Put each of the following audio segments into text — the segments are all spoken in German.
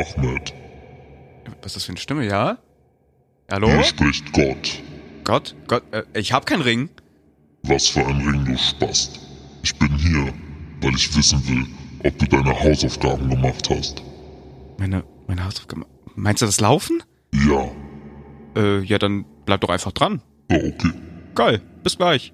Ahmed, Was ist das für eine Stimme, ja? Hallo? hier spricht Gott. Gott? Gott? Äh, ich hab keinen Ring. Was für ein Ring, du Spast. Ich bin hier, weil ich wissen will, ob du deine Hausaufgaben gemacht hast. Meine, meine Hausaufgaben. Meinst du das Laufen? Ja. Äh, ja, dann bleib doch einfach dran. Ja, okay. Geil. Bis gleich.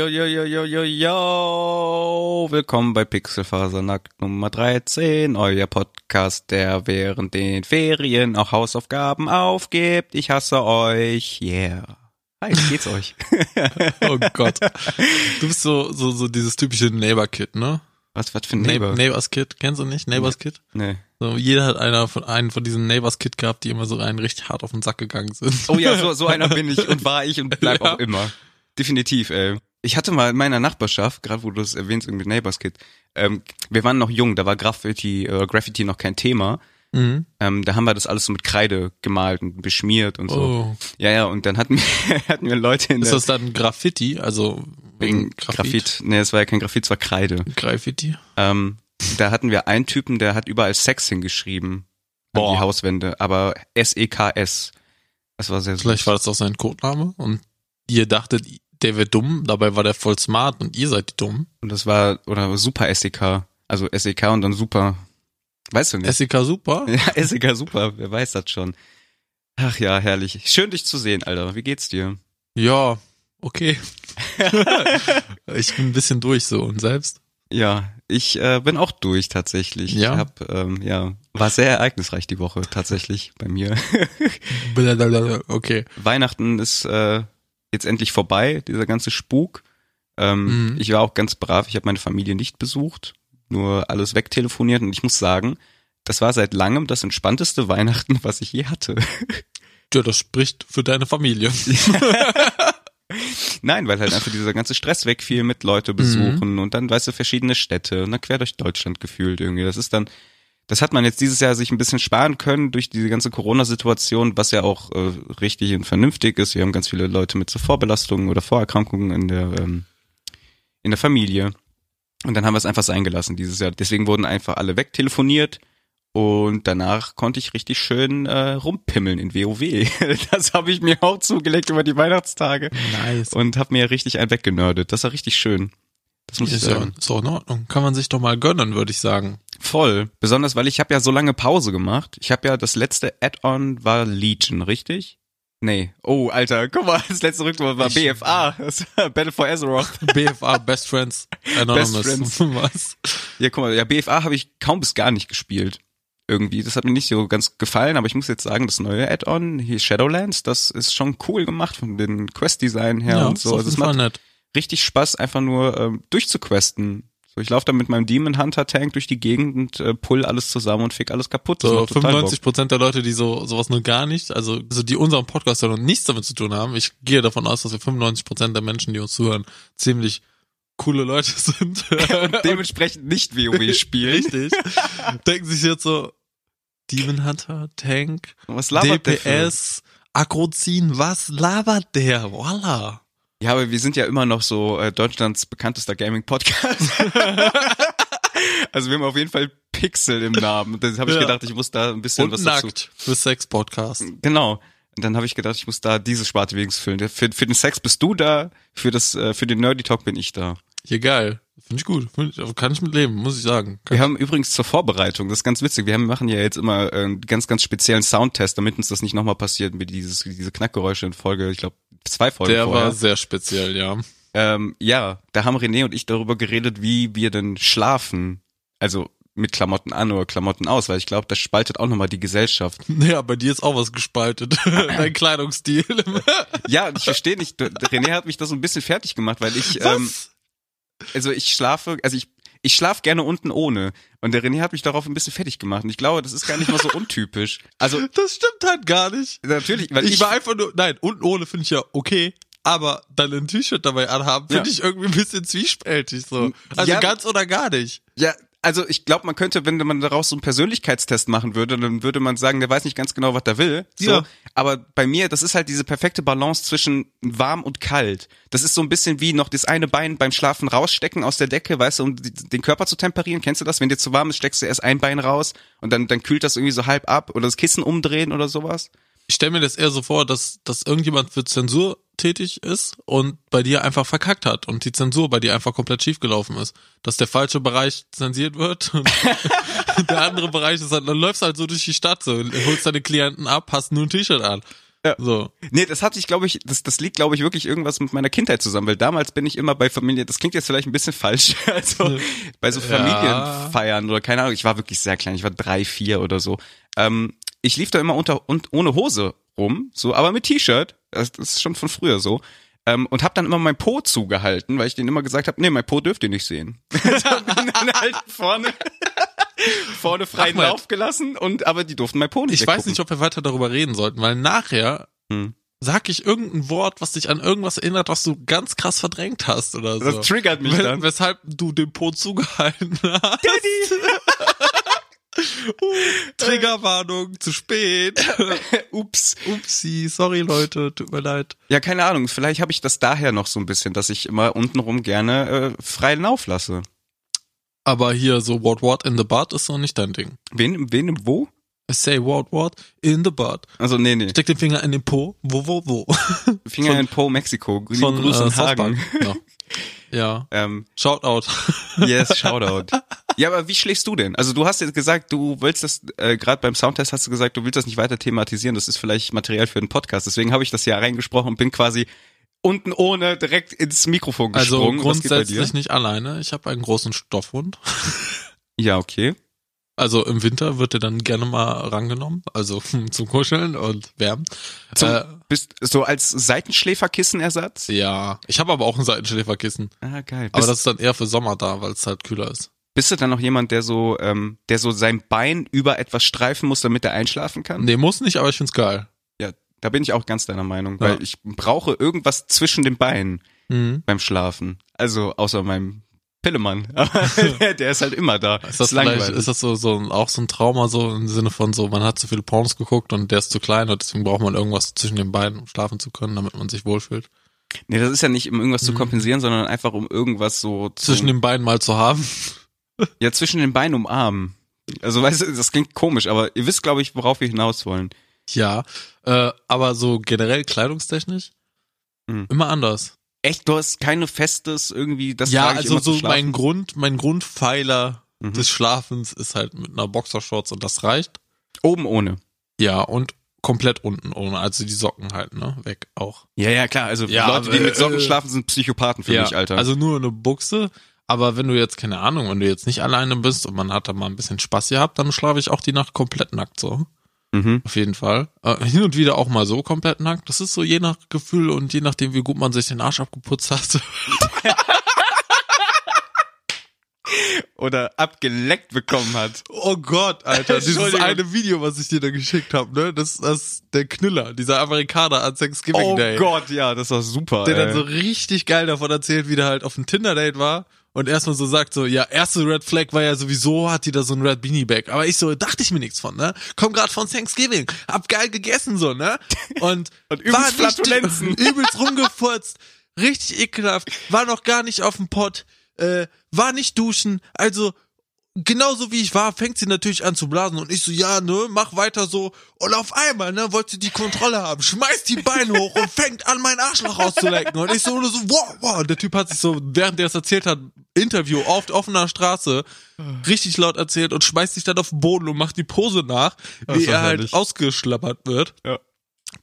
Yo, yo, yo, yo, yo, yo. Willkommen bei Pixelfasernackt Nummer 13, euer Podcast, der während den Ferien auch Hausaufgaben aufgibt. Ich hasse euch. Yeah. Hi, wie geht's euch? Oh Gott. Du bist so, so, so dieses typische Neighbor-Kid, ne? Was, was für ein Neighbor. Neighbor? Neighbors Kid, kennst du nicht? Neighbors Kid? Nee. So, jeder hat einer von, einen von diesen Neighbors Kid gehabt, die immer so rein richtig hart auf den Sack gegangen sind. Oh ja, so, so einer bin ich und war ich und bleib Ja. auch immer. Definitiv, ey. Ich hatte mal in meiner Nachbarschaft, gerade wo du es erwähnst, irgendwie Neighbors Kid, ähm, wir waren noch jung, da war Graffiti, äh, Graffiti noch kein Thema. Mhm. Ähm, da haben wir das alles so mit Kreide gemalt und beschmiert und so. Oh. Ja, ja, und dann hatten wir, hatten wir Leute in Ist das dann Graffiti? Also wegen Graffiti? Graphit. Nee, es war ja kein Graphit, es war Kreide. Graffiti? Ähm, da hatten wir einen Typen, der hat überall Sex hingeschrieben an Boah. die Hauswände, aber S-E-K-S. Das war sehr süß. Vielleicht war das auch sein Codename und ihr dachtet, der wäre dumm, dabei war der voll smart und ihr seid die dumm. Und das war, oder Super SEK. Also SEK und dann Super. Weißt du nicht? SEK super? ja, SEK Super, wer weiß das schon. Ach ja, herrlich. Schön dich zu sehen, Alter. Wie geht's dir? Ja, okay. ich bin ein bisschen durch so und selbst. Ja, ich äh, bin auch durch tatsächlich. Ja? Ich hab, ähm, ja, war sehr ereignisreich die Woche tatsächlich bei mir. Blablabla. Okay. Weihnachten ist äh, jetzt endlich vorbei, dieser ganze Spuk. Ähm, Mhm. Ich war auch ganz brav, ich habe meine Familie nicht besucht, nur alles wegtelefoniert und ich muss sagen, das war seit langem das entspannteste Weihnachten, was ich je hatte. Ja, das spricht für deine Familie. Nein, weil halt einfach dieser ganze Stress wegfiel mit Leute besuchen und dann, weißt du, verschiedene Städte und dann quer durch Deutschland gefühlt irgendwie. Das ist dann, das hat man jetzt dieses Jahr sich ein bisschen sparen können durch diese ganze Corona-Situation, was ja auch äh, richtig und vernünftig ist. Wir haben ganz viele Leute mit so Vorbelastungen oder Vorerkrankungen in der, ähm, in der Familie. Und dann haben wir es einfach sein gelassen dieses Jahr. Deswegen wurden einfach alle wegtelefoniert. Und danach konnte ich richtig schön äh, rumpimmeln in WoW. Das habe ich mir auch zugelegt über die Weihnachtstage Nice. und habe mir richtig einen weggenördet. Das war richtig schön. Das muss ich Ist ja, sagen. ist auch in Ordnung. Kann man sich doch mal gönnen, würde ich sagen. Voll. Besonders, weil ich habe ja so lange Pause gemacht. Ich habe ja das letzte Add-on war Legion, richtig? Nee. Oh, Alter, guck mal, das letzte Rückwurf war Ich- BFA. Das Battle for Azeroth. BFA, Best Friends Anonymous. Best Friends. Was? Ja, guck mal, ja, BFA habe ich kaum bis gar nicht gespielt. Irgendwie. Das hat mir nicht so ganz gefallen, aber ich muss jetzt sagen, das neue Add-on, hier Shadowlands, das ist schon cool gemacht von den Quest-Design her Ja, und ist so. auf Also es jeden Fall macht nett. Richtig Spaß, einfach nur ähm, durchzuquesten. So, ich laufe da mit meinem Demon Hunter Tank durch die Gegend und äh, pull alles zusammen und fick alles kaputt. Das So, macht total 95 Prozent der Leute, die so sowas nur gar nicht, also, also die unseren Podcast hören und nichts damit zu tun haben, ich gehe davon aus, dass wir 95 Prozent der Menschen, die uns zuhören, ziemlich coole Leute sind. Bock. Dementsprechend nicht WoW spielen. Richtig. Denken sich jetzt so, Demon Hunter, Tank, Was labert der für? DPS, Akrozin, was labert der? Voila. Ja, aber wir sind ja immer noch so äh, Deutschlands bekanntester Gaming-Podcast. also wir haben auf jeden Fall Pixel im Namen. Das habe ich Ja. gedacht, ich muss da ein bisschen Und was nackt für Sex-Podcast. dazu. Genau. Und dann habe ich gedacht, ich muss da diese Sparte wenigstens füllen. Für, für den Sex bist du da, für das, äh, für den Nerdy Talk bin ich da. Hier geil. Finde ich gut. Find ich, kann ich mit leben, muss ich sagen. Kann Wir haben übrigens zur Vorbereitung, das ist ganz witzig, wir haben, machen ja jetzt immer äh, einen ganz, ganz speziellen Soundtest, damit uns das nicht nochmal passiert, wie dieses, diese Knackgeräusche in Folge, ich glaube, zwei Folgen der vorher. war sehr speziell, ja. Ähm, ja, da haben René und ich darüber geredet, wie wir denn schlafen. Also mit Klamotten an oder Klamotten aus, weil ich glaube, das spaltet auch nochmal die Gesellschaft. Ja, bei dir ist auch was gespaltet. Dein Kleidungsstil. Ja, ich verstehe nicht, René hat mich da so ein bisschen fertig gemacht, weil ich, ähm, Was? also ich schlafe, also ich, ich schlaf gerne unten ohne. Und der René hat mich darauf ein bisschen fertig gemacht. Und ich glaube, das ist gar nicht mal so untypisch. Also, Das stimmt halt gar nicht. natürlich, weil Ich, ich, war einfach nur, nein, unten ohne finde ich ja okay. Aber dann ein T-Shirt dabei anhaben, finde Ja. ich irgendwie ein bisschen zwiespältig so. Also Ja. ganz oder gar nicht. ja, also ich glaube, man könnte, wenn man daraus so einen Persönlichkeitstest machen würde, dann würde man sagen, der weiß nicht ganz genau, was er will. So. Ja. Aber bei mir, das ist halt diese perfekte Balance zwischen warm und kalt. Das ist so ein bisschen wie noch das eine Bein beim Schlafen rausstecken aus der Decke, weißt du, um den Körper zu temperieren. Kennst du das? Wenn dir zu warm ist, steckst du erst ein Bein raus und dann, dann kühlt das irgendwie so halb ab oder das Kissen umdrehen oder sowas. Ich stelle mir das eher so vor, dass, dass irgendjemand für Zensur tätig ist und bei dir einfach verkackt hat und die Zensur bei dir einfach komplett schiefgelaufen ist. Dass der falsche Bereich zensiert wird und der andere Bereich ist halt, dann läufst du halt so durch die Stadt so, holst deine Klienten ab, hast nur ein T-Shirt an. Ja. So. Nee, das hatte ich, glaube ich, das, das liegt, glaube ich, wirklich irgendwas mit meiner Kindheit zusammen, weil damals bin ich immer bei Familie, das klingt jetzt vielleicht ein bisschen falsch, also bei so Ja. Familienfeiern oder keine Ahnung, ich war wirklich sehr klein, ich war drei, vier oder so. Ähm, ich lief da immer unter und ohne Hose rum, so, aber mit T-Shirt, das, das ist schon von früher so. Ähm, und hab dann immer mein Po zugehalten, weil ich denen immer gesagt habe, nee, mein Po dürft ihr nicht sehen. also bin dann halt vorne, vorne freien Ahmed. Lauf gelassen und aber die durften mein Po nicht Ich weiß nicht, ob wir weiter darüber reden sollten, weil nachher Hm. sag ich irgendein Wort, was dich an irgendwas erinnert, was du ganz krass verdrängt hast oder so. Das triggert mich dann. Weshalb du den Po zugehalten hast. Triggerwarnung, zu spät. Ups. Upsi, sorry Leute, tut mir leid. Ja, keine Ahnung. Vielleicht habe ich das daher noch so ein bisschen, dass ich immer untenrum gerne äh, freien Lauf lasse. Aber hier so what what in the butt ist noch nicht dein Ding. Wen, wen, wo? I say what what in the butt. Also nee, nee. Steck den Finger in den Po. Wo, wo, wo? Finger von- in Po, Mexiko. Liebe Von Grüße äh, Hagen. Ja. ja. Ähm, Shoutout. yes, Shoutout. Ja, aber wie schläfst du denn? Also du hast jetzt gesagt, du willst das, äh, gerade beim Soundtest hast du gesagt, du willst das nicht weiter thematisieren. Das ist vielleicht Material für einen Podcast. Deswegen habe ich das ja reingesprochen und bin quasi unten ohne direkt ins Mikrofon Also gesprungen. Bei grundsätzlich nicht alleine. Ich habe einen großen Stoffhund. Ja, okay. Also im Winter wird er dann gerne mal rangenommen, also zum Kuscheln und Wärmen. Zum, Äh, bist so als Seitenschläferkissenersatz? ja, ich habe aber auch ein Seitenschläferkissen, Ah, geil. aber Bist, das ist dann eher für Sommer da, weil es halt kühler ist. Bist du dann noch jemand, der so, ähm, der so sein Bein über etwas streifen muss, damit er einschlafen kann? Nee, muss nicht, aber ich find's geil. Ja, da bin ich auch ganz deiner Meinung, Ja. weil ich brauche irgendwas zwischen den Beinen Mhm. beim Schlafen. Also außer meinem Pillemann. Aber der, der ist halt immer da. Ist das vielleicht, langweilig. ist das so, so auch so ein Trauma, so im Sinne von so, man hat zu viele Pornos geguckt und der ist zu klein und deswegen braucht man irgendwas zwischen den Beinen, um schlafen zu können, damit man sich wohlfühlt. nee, das ist ja nicht, um irgendwas zu Mhm. kompensieren, sondern einfach um irgendwas so Zwischen den Beinen mal zu haben. Ja zwischen den Beinen umarmen. Also weißt du, das klingt komisch, aber ihr wisst, glaube ich, worauf wir hinaus wollen. Ja, äh, aber so generell kleidungstechnisch Mhm. immer anders. Echt, du hast keine festes irgendwie, das ja, also immer so mein Grund, mein Grundpfeiler Mhm. des Schlafens ist halt mit einer Boxershorts und das reicht. Oben ohne. Ja, und komplett unten ohne, also die Socken halt, ne, weg auch. Ja, ja, klar. Also Ja, Leute, die aber, mit Socken äh, schlafen, sind Psychopathen für ja, mich, Alter. Also nur eine Buchse, aber wenn du jetzt, keine Ahnung, wenn du jetzt nicht alleine bist und man hat da mal ein bisschen Spaß gehabt, dann schlafe ich auch die Nacht komplett nackt so. mhm. Auf jeden Fall. Äh, hin und wieder auch mal so komplett nackt. Das ist so je nach Gefühl und je nachdem, wie gut man sich den Arsch abgeputzt hat. Oder abgeleckt bekommen hat. Oh Gott, Alter, dieses eine Video, was ich dir da geschickt habe, ne? Das, ist der Knüller, dieser Amerikaner an Thanksgiving Oh Day. Gott, ja, das war super. Der dann ey. so richtig geil davon erzählt, wie der halt auf einem Tinder-Date war und erstmal so sagt so, ja, erste Red Flag war ja sowieso, hat die da so ein Red Beanie Bag. Aber ich so, dachte ich mir nichts von, ne? Komm grad von Thanksgiving, hab geil gegessen, so, ne? Und, Und übelst war nicht- übelst rumgefurzt, richtig ekelhaft, war noch gar nicht auf dem Pott, äh, war nicht duschen, also genauso wie ich war, fängt sie natürlich an zu blasen und ich so, ja, ne, mach weiter so. Und auf einmal, ne, wollte sie die Kontrolle haben, schmeißt die Beine hoch und fängt an, mein Arschloch auszulecken. Und ich so, so, wow, wow. Und der Typ hat sich so, während der es erzählt hat, Interview auf offener Straße, richtig laut erzählt und schmeißt sich dann auf den Boden und macht die Pose nach, Das wie er halt herrlich. ausgeschlappert wird. Ja.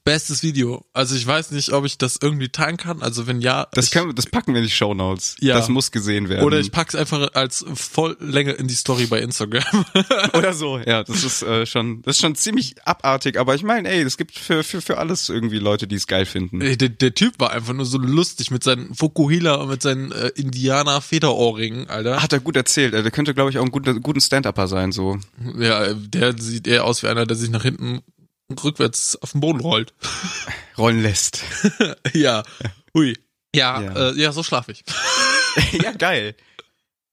Bestes Video. Also ich weiß nicht, ob ich das irgendwie teilen kann. Also wenn ja, Das, ich, können, wir- das packen wir in die Shownotes. Ja. Das muss gesehen werden. oder ich pack's einfach als Volllänge in die Story bei Instagram. Oder so, ja, das ist äh, schon, das ist schon ziemlich abartig, aber ich meine, ey, es gibt für, für, für alles irgendwie Leute, die es geil finden. Der, der Typ war einfach nur so lustig mit seinen Fukuhila und mit seinen äh, Indianer-Federohrringen, Alter. Hat er gut erzählt, äh, der könnte, glaube ich, auch ein guter, guten Stand-Upper sein, so. Ja, der sieht eher aus wie einer, der sich nach hinten rückwärts auf den Boden rollt. Rollen lässt. ja. Hui. Ja, Ja. Äh, ja, so schlaf ich. ja, geil.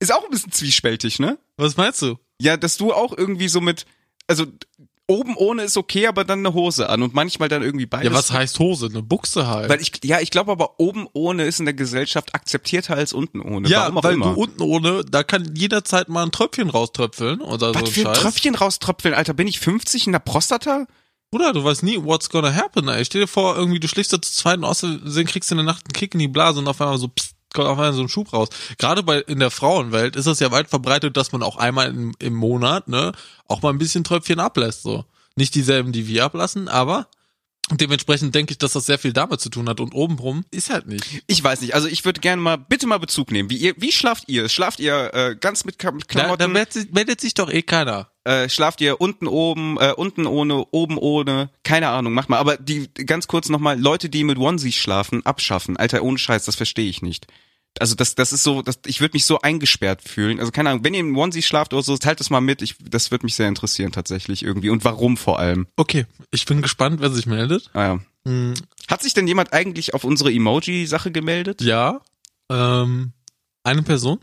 Ist auch ein bisschen zwiespältig, ne? Was meinst du? Ja, dass du auch irgendwie so mit, also oben ohne ist okay, aber dann eine Hose an und manchmal dann irgendwie beides. Ja, was heißt Hose? Eine Buchse halt. Weil ich, ja, ich glaube aber oben ohne ist in der Gesellschaft akzeptierter als unten ohne. ja, Warum auch weil immer. du unten ohne, da kann jederzeit mal ein Tröpfchen rauströpfeln oder so was ein für ein Scheiß. Tröpfchen rauströpfeln, Alter, bin ich 50 in der Prostata? Bruder, du weißt nie, what's gonna happen, ey. Stell dir vor, irgendwie, du schläfst da zu zweit und außerdem kriegst du in der Nacht einen Kick in die Blase und auf einmal so, pst, kommt auf einmal so ein Schub raus. Gerade bei, in der Frauenwelt ist es ja weit verbreitet, dass man auch einmal im, im Monat, ne, auch mal ein bisschen Tröpfchen ablässt, so. Nicht dieselben, die wir ablassen, aber dementsprechend denke ich, dass das sehr viel damit zu tun hat und obenrum ist halt nicht. Ich weiß nicht, also ich würde gerne mal, bitte mal Bezug nehmen. Wie, ihr, wie schlaft ihr? Schlaft ihr äh, ganz mit Ka- Da, da Klamotten? meldet, sich- meldet sich doch eh keiner. äh, schlaft ihr unten oben, äh, unten ohne, oben ohne? Keine Ahnung, mach mal. Aber die ganz kurz nochmal, Leute, die mit Onesies schlafen, abschaffen. Alter, ohne Scheiß, das verstehe ich nicht. Also das, das ist so, das, ich würde mich so eingesperrt fühlen. Also keine Ahnung, wenn ihr im Onesie schlaft oder so, teilt das mal mit. Ich, das würde mich sehr interessieren tatsächlich irgendwie. Und warum vor allem? Okay, ich bin gespannt, wer sich meldet. Ah, ja. Hm, Hat sich denn jemand eigentlich auf unsere Emoji-Sache gemeldet? ja, ähm, eine Person.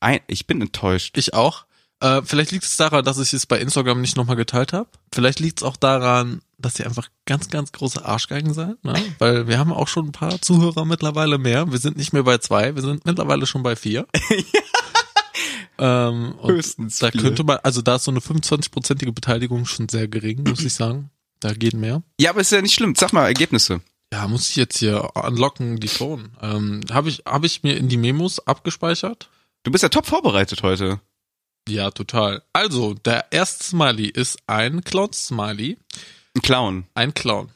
Ein, ich bin enttäuscht. Ich auch. Äh, vielleicht liegt es daran, dass ich es bei Instagram nicht nochmal geteilt habe. Vielleicht liegt es auch daran, dass ihr einfach ganz, ganz große Arschgeigen seid. Ne? Weil wir haben auch schon ein paar Zuhörer mittlerweile mehr. Wir sind nicht mehr bei zwei, wir sind mittlerweile schon bei vier. ähm, Höchstens Da vier. könnte man, also da ist so eine 25-prozentige Beteiligung schon sehr gering, muss ich sagen. Da geht mehr. Ja, aber ist ja nicht schlimm. Sag mal Ergebnisse. Ja, muss ich jetzt hier unlocken, die Phone. Ähm, habe ich, hab ich mir in die Memos abgespeichert? Du bist ja top vorbereitet heute. Ja, total. Also, der erste Smiley ist ein Clown-Smiley. Ein Clown. Ein Clown.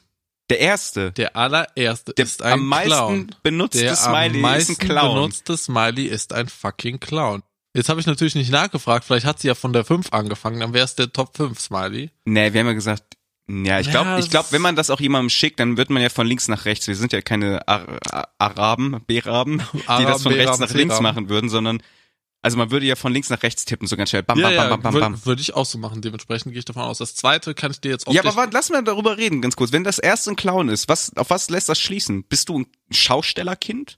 Der erste. Der allererste Der ist ein am meisten Clown. benutzte Der Smiley am meisten ist ein Clown. benutzte Smiley ist ein fucking Clown. Jetzt habe ich natürlich nicht nachgefragt, vielleicht hat sie ja von der 5 angefangen, dann wäre es der Top 5 Smiley. Nee, wir haben ja gesagt, ja, ich Ja, glaube, ich glaube, das- wenn man das auch jemandem schickt, dann wird man ja von links nach rechts. Wir sind ja keine Ar Ar Araben, Beraben, die das von rechts nach links machen würden, sondern also man würde ja von links nach rechts tippen, so ganz schnell. Bam, ja, bam, ja, bam, bam, bam, bam. würde würd ich auch so machen. Dementsprechend gehe ich davon aus. Das zweite kann ich dir jetzt Ja, optisch- aber warte, lass mal darüber reden, ganz kurz. Wenn das erste ein Clown ist, was, auf was lässt das schließen? Bist du ein Schaustellerkind?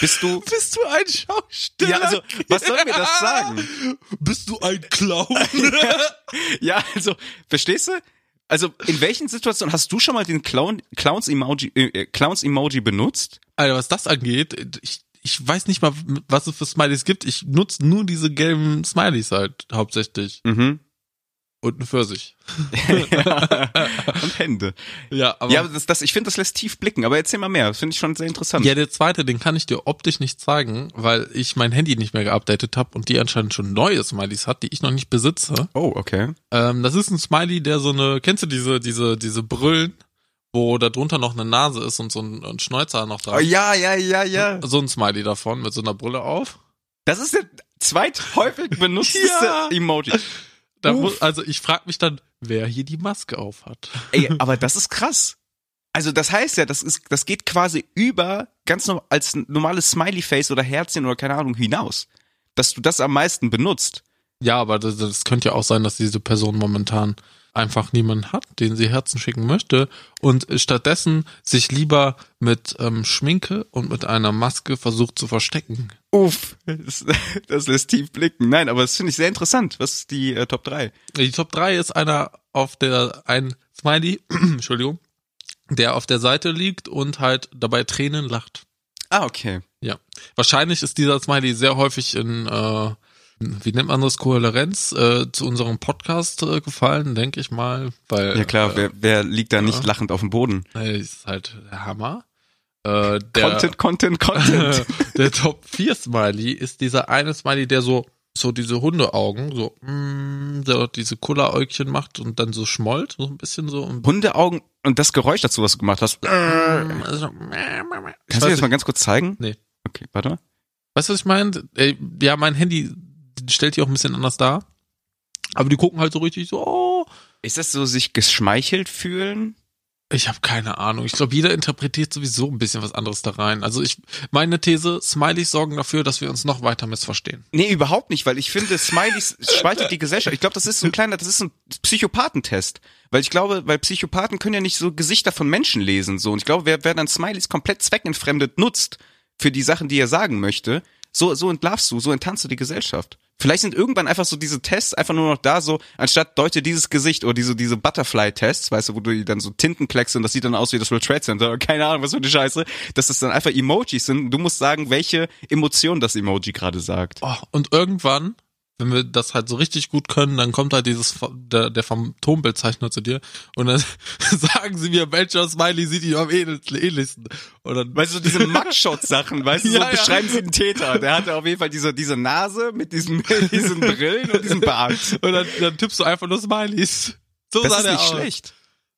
Bist du, Bist du ein Schausteller? ja, also, was soll mir das sagen? Bist du ein Clown? Ja, also, verstehst du? Also, in welchen Situationen hast du schon mal den Clown, Clowns-Emoji, äh, Clowns-Emoji benutzt? Alter, was das angeht, ich, ich weiß nicht mal, was es für Smileys gibt. Ich nutze nur diese gelben Smileys halt hauptsächlich. Mhm. Und ein Pfirsich. Und Hände. Ja, aber, Ja, das, das, ich finde, das lässt tief blicken, aber erzähl mal mehr. Das finde ich schon sehr interessant. ja, der zweite, den kann ich dir optisch nicht zeigen, weil ich mein Handy nicht mehr geupdatet habe und die anscheinend schon neue Smileys hat, die ich noch nicht besitze. Oh, okay. Ähm, das ist ein Smiley, der so eine, kennst du diese, diese, diese Brillen, wo da drunter noch eine Nase ist und so ein, ein Schnäuzer noch Oh, dran. ja, ja, ja, ja. So ein Smiley davon mit so einer Brille auf. Das ist der zweithäufig benutzteste Ja. Emoji. Muss, also ich frage mich dann, wer hier die Maske auf hat. Ey, aber das ist krass. Also das heißt ja, das ist, das geht quasi über ganz no als normales Smiley-Face oder Herzchen oder keine Ahnung hinaus. Dass du das am meisten benutzt. Ja, aber das, das könnte ja auch sein, dass diese Person momentan einfach niemanden hat, den sie Herzen schicken möchte und stattdessen sich lieber mit ähm, Schminke und mit einer Maske versucht zu verstecken. Uff, das, lässt tief blicken. Nein, aber das finde ich sehr interessant. Was ist die äh, Top 3? Die Top 3 ist einer auf der, ein Smiley, Entschuldigung, der auf der Seite liegt und halt dabei Tränen lacht. Ah, okay. Ja. Wahrscheinlich ist dieser Smiley sehr häufig in, äh, wie nennt man das, Kohärenz äh, zu unserem Podcast äh, gefallen, denke ich mal. Weil, Ja klar, äh, wer, wer liegt da nicht ja. lachend auf dem Boden? äh, ist halt der Hammer. Äh, der, Content, Content, Content. der Top 4 Smiley ist dieser eine Smiley, der so, so diese Hundeaugen, so, mm, der diese Cola-Äugchen macht und dann so schmollt, so ein bisschen so. Und Hundeaugen und das Geräusch dazu, was du gemacht hast. also, Kannst du das mal ganz kurz zeigen? Nee. Okay, warte mal. Weißt du, was ich meine? Ja, mein Handy stellt die auch ein bisschen anders dar. Aber die gucken halt so richtig so, oh. Ist das so sich geschmeichelt fühlen? Ich habe keine Ahnung. Ich glaube, jeder interpretiert sowieso ein bisschen was anderes da rein. Also ich, meine These, Smileys sorgen dafür, dass wir uns noch weiter missverstehen. Nee, überhaupt nicht, weil ich finde, Smileys spaltet die Gesellschaft. Ich glaube, das ist so ein kleiner, das ist ein Psychopathentest. Weil ich glaube, weil Psychopathen können ja nicht so Gesichter von Menschen lesen, so. Und ich glaube, wer, wer dann Smileys komplett zweckentfremdet nutzt für die Sachen, die er sagen möchte, so, so entlarvst du, so enttarnst du die Gesellschaft. Vielleicht sind irgendwann einfach so diese Tests einfach nur noch da, so, anstatt deute dieses Gesicht oder diese, diese Butterfly-Tests, weißt du, wo du die dann so Tintenklecks und das sieht dann aus wie das World Trade Center, keine Ahnung, was für eine Scheiße, dass das dann einfach Emojis sind. Du musst sagen, welche Emotion das Emoji gerade sagt. Oh, und irgendwann, wenn wir das halt so richtig gut können, dann kommt halt dieses der, der Phantombildzeichner zu dir und dann sagen sie mir, welcher Smiley sieht ihm am ähnlichsten. Und dann Weißt du, diese Mugshot-Sachen, weißt du, so Ja, ja. beschreiben sie einen Täter. Der hatte auf jeden Fall diese, diese Nase mit diesen, diesen Brillen und diesem Bart. und dann, dann tippst du einfach nur Smileys. So Das sah ist nicht aus. schlecht.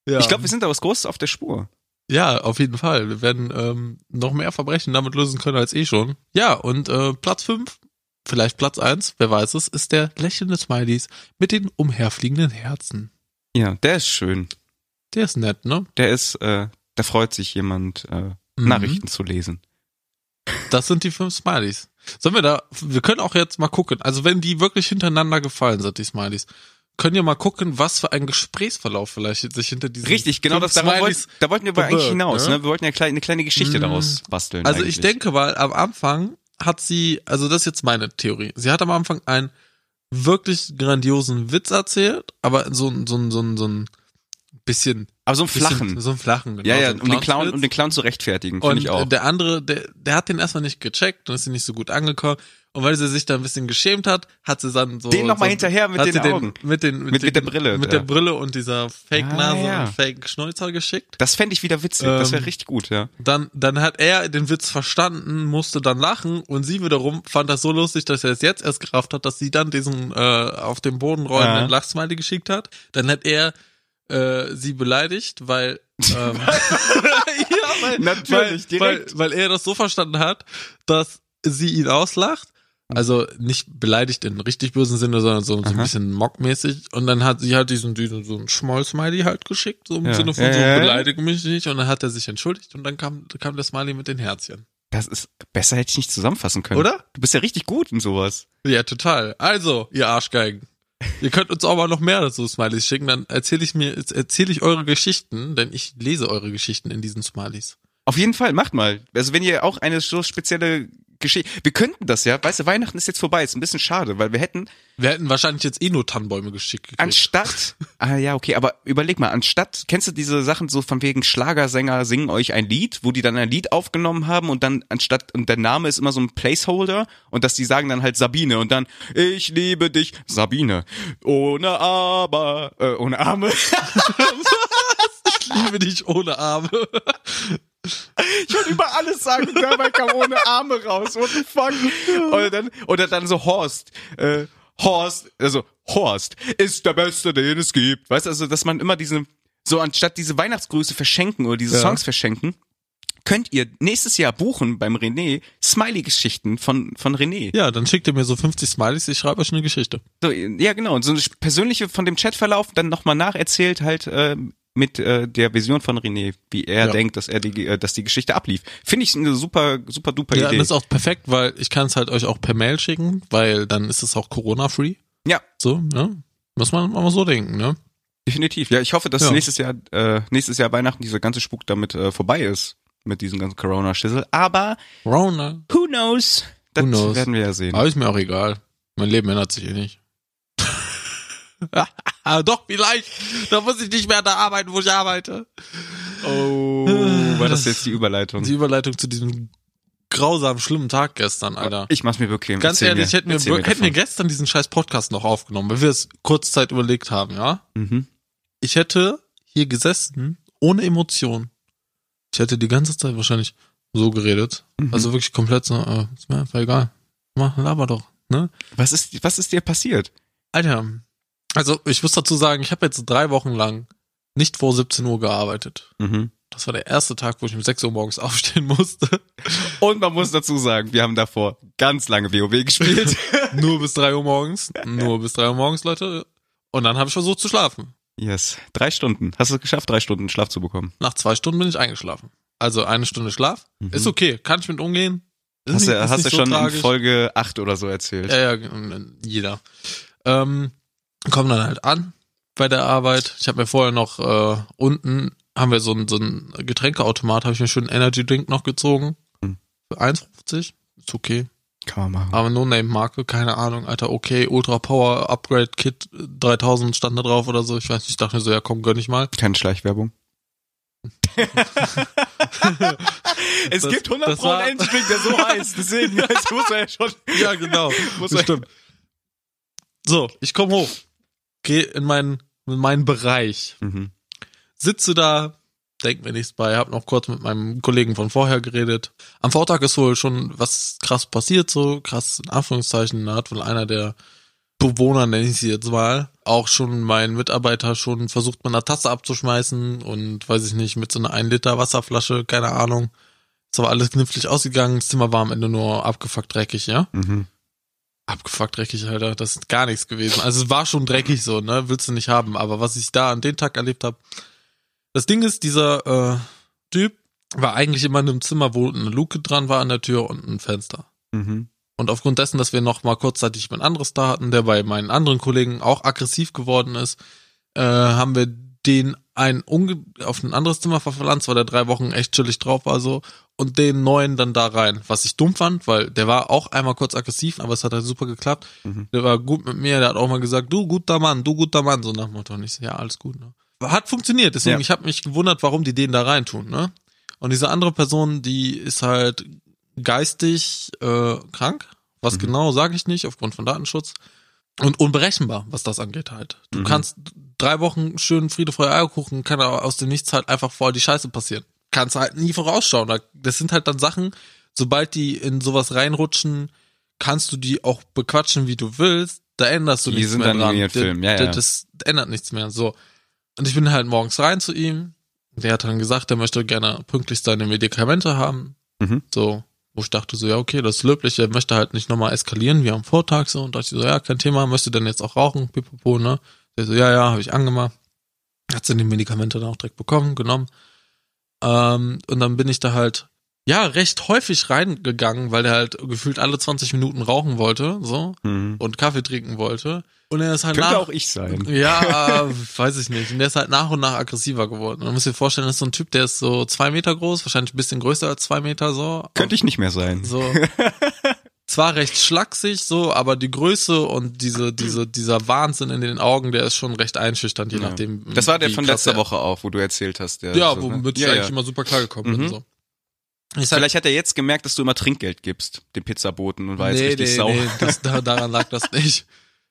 Ja. Ich glaube, wir sind da was Großes auf der Spur. Ja, auf jeden Fall. Wir werden ähm, noch mehr Verbrechen damit lösen können als eh schon. Ja, und äh, Platz fünf, vielleicht Platz eins, wer weiß es, ist der lächelnde Smileys mit den umherfliegenden Herzen. Ja, der ist schön. Der ist nett, ne? Der ist, äh, da freut sich jemand, äh, Mhm. Nachrichten zu lesen. Das sind die fünf Smileys. Sollen wir da, wir können auch jetzt mal gucken. Also wenn die wirklich hintereinander gefallen sind, die Smileys, können wir mal gucken, was für ein Gesprächsverlauf vielleicht sich hinter diesen Richtig, genau das, wollt, da wollten wir aber eigentlich hinaus, ne? ne? Wir wollten ja eine kleine Geschichte Mm. daraus basteln. Also eigentlich. ich denke, weil am Anfang hat sie, also das ist jetzt meine Theorie. Sie hat am Anfang einen wirklich grandiosen Witz erzählt, aber so, ein- so, so, so ein bisschen, aber so einen bisschen flachen. so einen flachen, genau, ja, ja, so um den Clown, um den Clown zu rechtfertigen, finde Und ich auch. der andere, der, der hat den erstmal nicht gecheckt und ist nicht so gut angekommen. Und weil sie sich da ein bisschen geschämt hat, hat sie dann so. Den noch mal so, hinterher mit den sie Augen. mit den, mit, Mit- den, mit der Brille, Mit ja. der Brille und dieser Fake-Nase Ah, ja. und Fake-Schnäuzer geschickt. das fände ich wieder witzig, das wäre Ähm, richtig gut, ja. Dann, dann hat er den Witz verstanden, musste dann lachen und sie wiederum fand das so lustig, dass er es jetzt erst gerafft hat, dass sie dann diesen äh, auf dem Boden rollenden Ja. Lachsmiley geschickt hat. Dann hat er äh, sie beleidigt, weil ähm, ja, weil, Natürlich, weil, weil, direkt. weil er das so verstanden hat, dass sie ihn auslacht. Also nicht beleidigt in richtig bösen Sinne, sondern so, so ein bisschen mockmäßig. Und dann hat sie halt diesen, diesen so ein Schmoll-Smiley halt geschickt, so im Ja. Sinne von so beleidige mich nicht. Und dann hat er sich entschuldigt und dann kam, kam der Smiley mit den Herzchen. Das ist, besser hätte ich nicht zusammenfassen können. Oder? Du bist ja richtig gut in sowas. Ja, total. Also, ihr Arschgeigen. Ihr könnt uns auch mal noch mehr dazu Smileys schicken, dann erzähle ich mir, erzähle ich eure Geschichten, denn ich lese eure Geschichten in diesen Smileys. Auf jeden Fall, macht mal. Also wenn ihr auch eine so spezielle Geschichte, wir könnten das ja, weißt du, Weihnachten ist jetzt vorbei, ist ein bisschen schade, weil wir hätten Wir hätten wahrscheinlich jetzt eh nur Tannenbäume geschickt. gekriegt. anstatt, ah ja, okay, aber überleg mal, anstatt, kennst du diese Sachen so von wegen Schlagersänger singen euch ein Lied, wo die dann ein Lied aufgenommen haben und dann anstatt, und der Name ist immer so ein Placeholder und dass die sagen dann halt Sabine und dann, ich liebe dich, Sabine, ohne aber, äh, ohne Arme. Ich liebe dich ohne Arme. Ich wollte über alles sagen und dabei kam ohne Arme raus. What the fuck? Oder dann, oder dann so Horst. Äh, Horst, also Horst ist der Beste, den es gibt. Weißt du, also, dass man immer diese, so anstatt diese Weihnachtsgrüße verschenken oder diese Ja. Songs verschenken, könnt ihr nächstes Jahr buchen beim René Smiley-Geschichten von, von René. Ja, dann schickt ihr mir so 50 Smileys, ich schreibe euch eine Geschichte. So, ja, genau. Und so eine persönliche von dem Chatverlauf dann nochmal nacherzählt halt äh, mit äh, der Vision von René, wie er Ja. denkt, dass er die, äh, dass die Geschichte ablief. Finde ich eine super, super duper Ja, Idee. das ist auch perfekt, weil ich kann es halt euch auch per Mail schicken, weil dann ist es auch Corona-free. Ja, So, ne? Muss man mal so denken, ne? definitiv. Ja, ich hoffe, dass Ja. nächstes Jahr, äh, nächstes Jahr Weihnachten dieser ganze Spuk damit äh, vorbei ist. Mit diesem ganzen Corona-Schissel. Aber Rona. who knows? Das Who knows? werden wir ja sehen. Aber ist mir auch egal. Mein Leben ändert sich eh nicht. ah, doch, vielleicht. Da muss ich nicht mehr da arbeiten, wo ich arbeite. Oh, war das jetzt die Überleitung? Die Überleitung zu diesem grausamen, schlimmen Tag gestern, Alter. Ich mach's mir bequem. Ganz Erzähl ehrlich, mir. hätten wir, Erzähl mir hätten wir gestern diesen scheiß Podcast noch aufgenommen, weil wir es kurz Zeit überlegt haben, ja? Mhm. Ich hätte hier gesessen, ohne Emotion. Ich hätte die ganze Zeit wahrscheinlich so geredet. Mhm. Also wirklich komplett so, äh, ist mir einfach egal. Mach, laber doch, ne? Was ist, was ist dir passiert? Alter, Also, ich muss dazu sagen, ich habe jetzt drei Wochen lang nicht vor 17 Uhr gearbeitet. Mhm. Das war der erste Tag, wo ich um 6 Uhr morgens aufstehen musste. Und man muss dazu sagen, wir haben davor ganz lange WoW gespielt. Nur bis 3 Uhr morgens. Nur bis 3 Uhr morgens, Leute. Und dann habe ich versucht zu schlafen. yes. Drei Stunden. Hast du es geschafft, drei Stunden Schlaf zu bekommen? Nach zwei Stunden bin ich eingeschlafen. Also eine Stunde Schlaf. Mhm. Ist okay, kann ich mit umgehen. Ist Hast nicht- du, hast du so schon tragisch. in Folge 8 oder so erzählt. Ja, ja, jeder. Ähm, komm dann halt an bei der Arbeit. Ich habe mir vorher noch äh, unten haben wir so ein, so ein Getränkeautomat, habe ich mir schön einen Energy Drink noch gezogen. Hm. Für 1,50. Ist okay. Kann man machen. Aber No-Name-Marke, keine Ahnung, Alter, okay, Ultra Power Upgrade Kit 3000 stand da drauf oder so. Ich weiß nicht, ich dachte mir so, ja komm, gönn ich mal. Keine Schleichwerbung. es Das- gibt 100 das Pro einen Endstreak, der so heißt. Deswegen das muss man ja schon. Ja, genau. Muss man- stimmt. So, ich komme hoch. Geh in meinen, in meinen Bereich. Mhm. sitze da, denk mir nichts bei, hab noch kurz mit meinem Kollegen von vorher geredet. Am Vortag ist wohl schon was krass passiert, so krass in Anführungszeichen, da hat wohl einer der Bewohner, nenne ich sie jetzt mal, auch schon mein Mitarbeiter schon versucht, mit einer Tasse abzuschmeißen und weiß ich nicht, mit so einer 1 Liter Wasserflasche, keine Ahnung. Ist aber alles knifflig ausgegangen, das Zimmer war am Ende nur abgefuckt dreckig, ja? Mhm. Abgefuckt dreckig, Alter, das ist gar nichts gewesen. Also es war schon dreckig so, ne? Willst du nicht haben. Aber was ich da an den Tag erlebt habe, das Ding ist, dieser äh, Typ war eigentlich immer in einem Zimmer, wo eine Luke dran war an der Tür und ein Fenster. Mhm. Und aufgrund dessen, dass wir noch mal kurzzeitig jemand anderes da hatten, der bei meinen anderen Kollegen auch aggressiv geworden ist, äh, haben wir den ein unge auf ein anderes Zimmer verpflanzt, weil der drei Wochen echt chillig drauf war so und den neuen dann da rein, was ich dumm fand, weil der war auch einmal kurz aggressiv, aber es hat halt super geklappt. Mhm. Der war gut mit mir, der hat auch mal gesagt, du guter Mann, du guter Mann, so nach dem Motto. Und ich so, ja, alles gut. Ne? Hat funktioniert, deswegen, Ja. ich habe mich gewundert, warum die den da reintun. Ne? Und diese andere Person, die ist halt geistig äh, krank. Was Mhm. genau, sage ich nicht, aufgrund von Datenschutz. Und unberechenbar, was das angeht halt. Du Mhm. kannst drei Wochen schön Friede, Freude, Eierkuchen, kann aber aus dem Nichts halt einfach voll die Scheiße passieren. Kannst halt nie vorausschauen. Da- Das sind halt dann Sachen, sobald die in sowas reinrutschen, kannst du die auch bequatschen, wie du willst. Da änderst du Die nichts sind mehr dann dran. Film, ja, das, ja. das ändert nichts mehr. So. Und ich bin halt morgens rein zu ihm. Der hat dann gesagt, er möchte gerne pünktlich seine Medikamente haben. Mhm. So, wo ich dachte so, ja, okay, das ist löblich, er möchte halt nicht nochmal eskalieren wie am Vortag so. Und dachte ich so, ja, kein Thema, möchte denn jetzt auch rauchen, pipapo, ne? Der so, ja, ja, habe ich angemacht. Hat sie die Medikamente dann auch direkt bekommen, genommen. Ähm, und dann bin ich da halt, ja, recht häufig reingegangen, weil der halt gefühlt alle 20 Minuten rauchen wollte, so, Mhm. und Kaffee trinken wollte. Und er ist halt Könnte nach, auch ich sein. ja, äh, weiß ich nicht. Und der ist halt nach und nach aggressiver geworden. Man muss sich vorstellen, das ist so ein Typ, der ist so zwei Meter groß, wahrscheinlich ein bisschen größer als zwei Meter so. Könnte ich nicht mehr sein. So. Zwar recht schlaksig, so, aber die Größe und diese, diese, dieser Wahnsinn in den Augen, der ist schon recht einschüchternd, je Ja. nachdem. Das war der von letzter er- Woche auch, wo du erzählt hast. Der Ja, so, ne? womit ich ja, eigentlich ja. immer super klar gekommen Mhm. bin, so. Ich sag, Vielleicht hat er jetzt gemerkt, dass du immer Trinkgeld gibst, dem Pizzaboten, und war jetzt nee, richtig nee, sauer. nee, das, da, daran lag das nicht.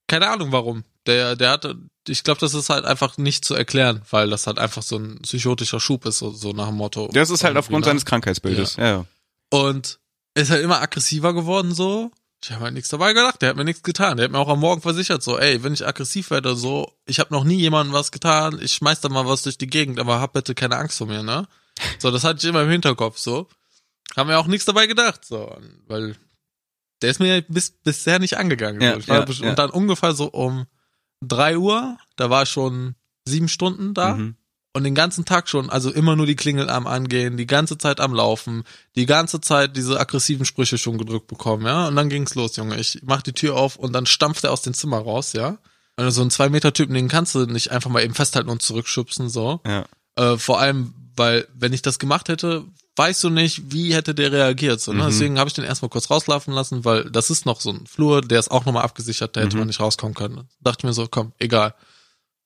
Keine Ahnung warum. Der, der hatte, ich glaube, das ist halt einfach nicht zu erklären, weil das halt einfach so ein psychotischer Schub ist, so, so nach dem Motto. Das ist halt aufgrund ne? seines Krankheitsbildes. Ja. ja. Und ist halt immer aggressiver geworden, so. Ich habe halt nichts dabei gedacht, der hat mir nichts getan. Der hat mir auch am Morgen versichert, so, ey, wenn ich aggressiv werde, so, ich habe noch nie jemandem was getan, ich schmeiß da mal was durch die Gegend, aber hab bitte keine Angst vor mir, ne? So, das hatte ich immer im Hinterkopf, so. Haben mir auch nichts dabei gedacht, so, weil der ist mir bis, bisher nicht angegangen. Ja, so. ich war ja, besch- ja. Und dann ungefähr so um drei Uhr, da war ich schon sieben Stunden da Mhm. Und den ganzen Tag schon, also immer nur die Klingel am Angehen, die ganze Zeit am Laufen, die ganze Zeit diese aggressiven Sprüche schon gedrückt bekommen, ja. Und dann ging's los, Junge. Ich mach die Tür auf und dann stampft er aus dem Zimmer raus, ja. Also so ein zwei Meter Typen, den kannst du nicht einfach mal eben festhalten und zurückschubsen, so. Ja. Äh, vor allem, weil, wenn ich das gemacht hätte, weißt du nicht, wie hätte der reagiert. So, ne? Mhm. Deswegen habe ich den erstmal kurz rauslaufen lassen, weil das ist noch so ein Flur, der ist auch nochmal abgesichert, da hätte Mhm. man nicht rauskommen können. Dachte mir so, komm, egal.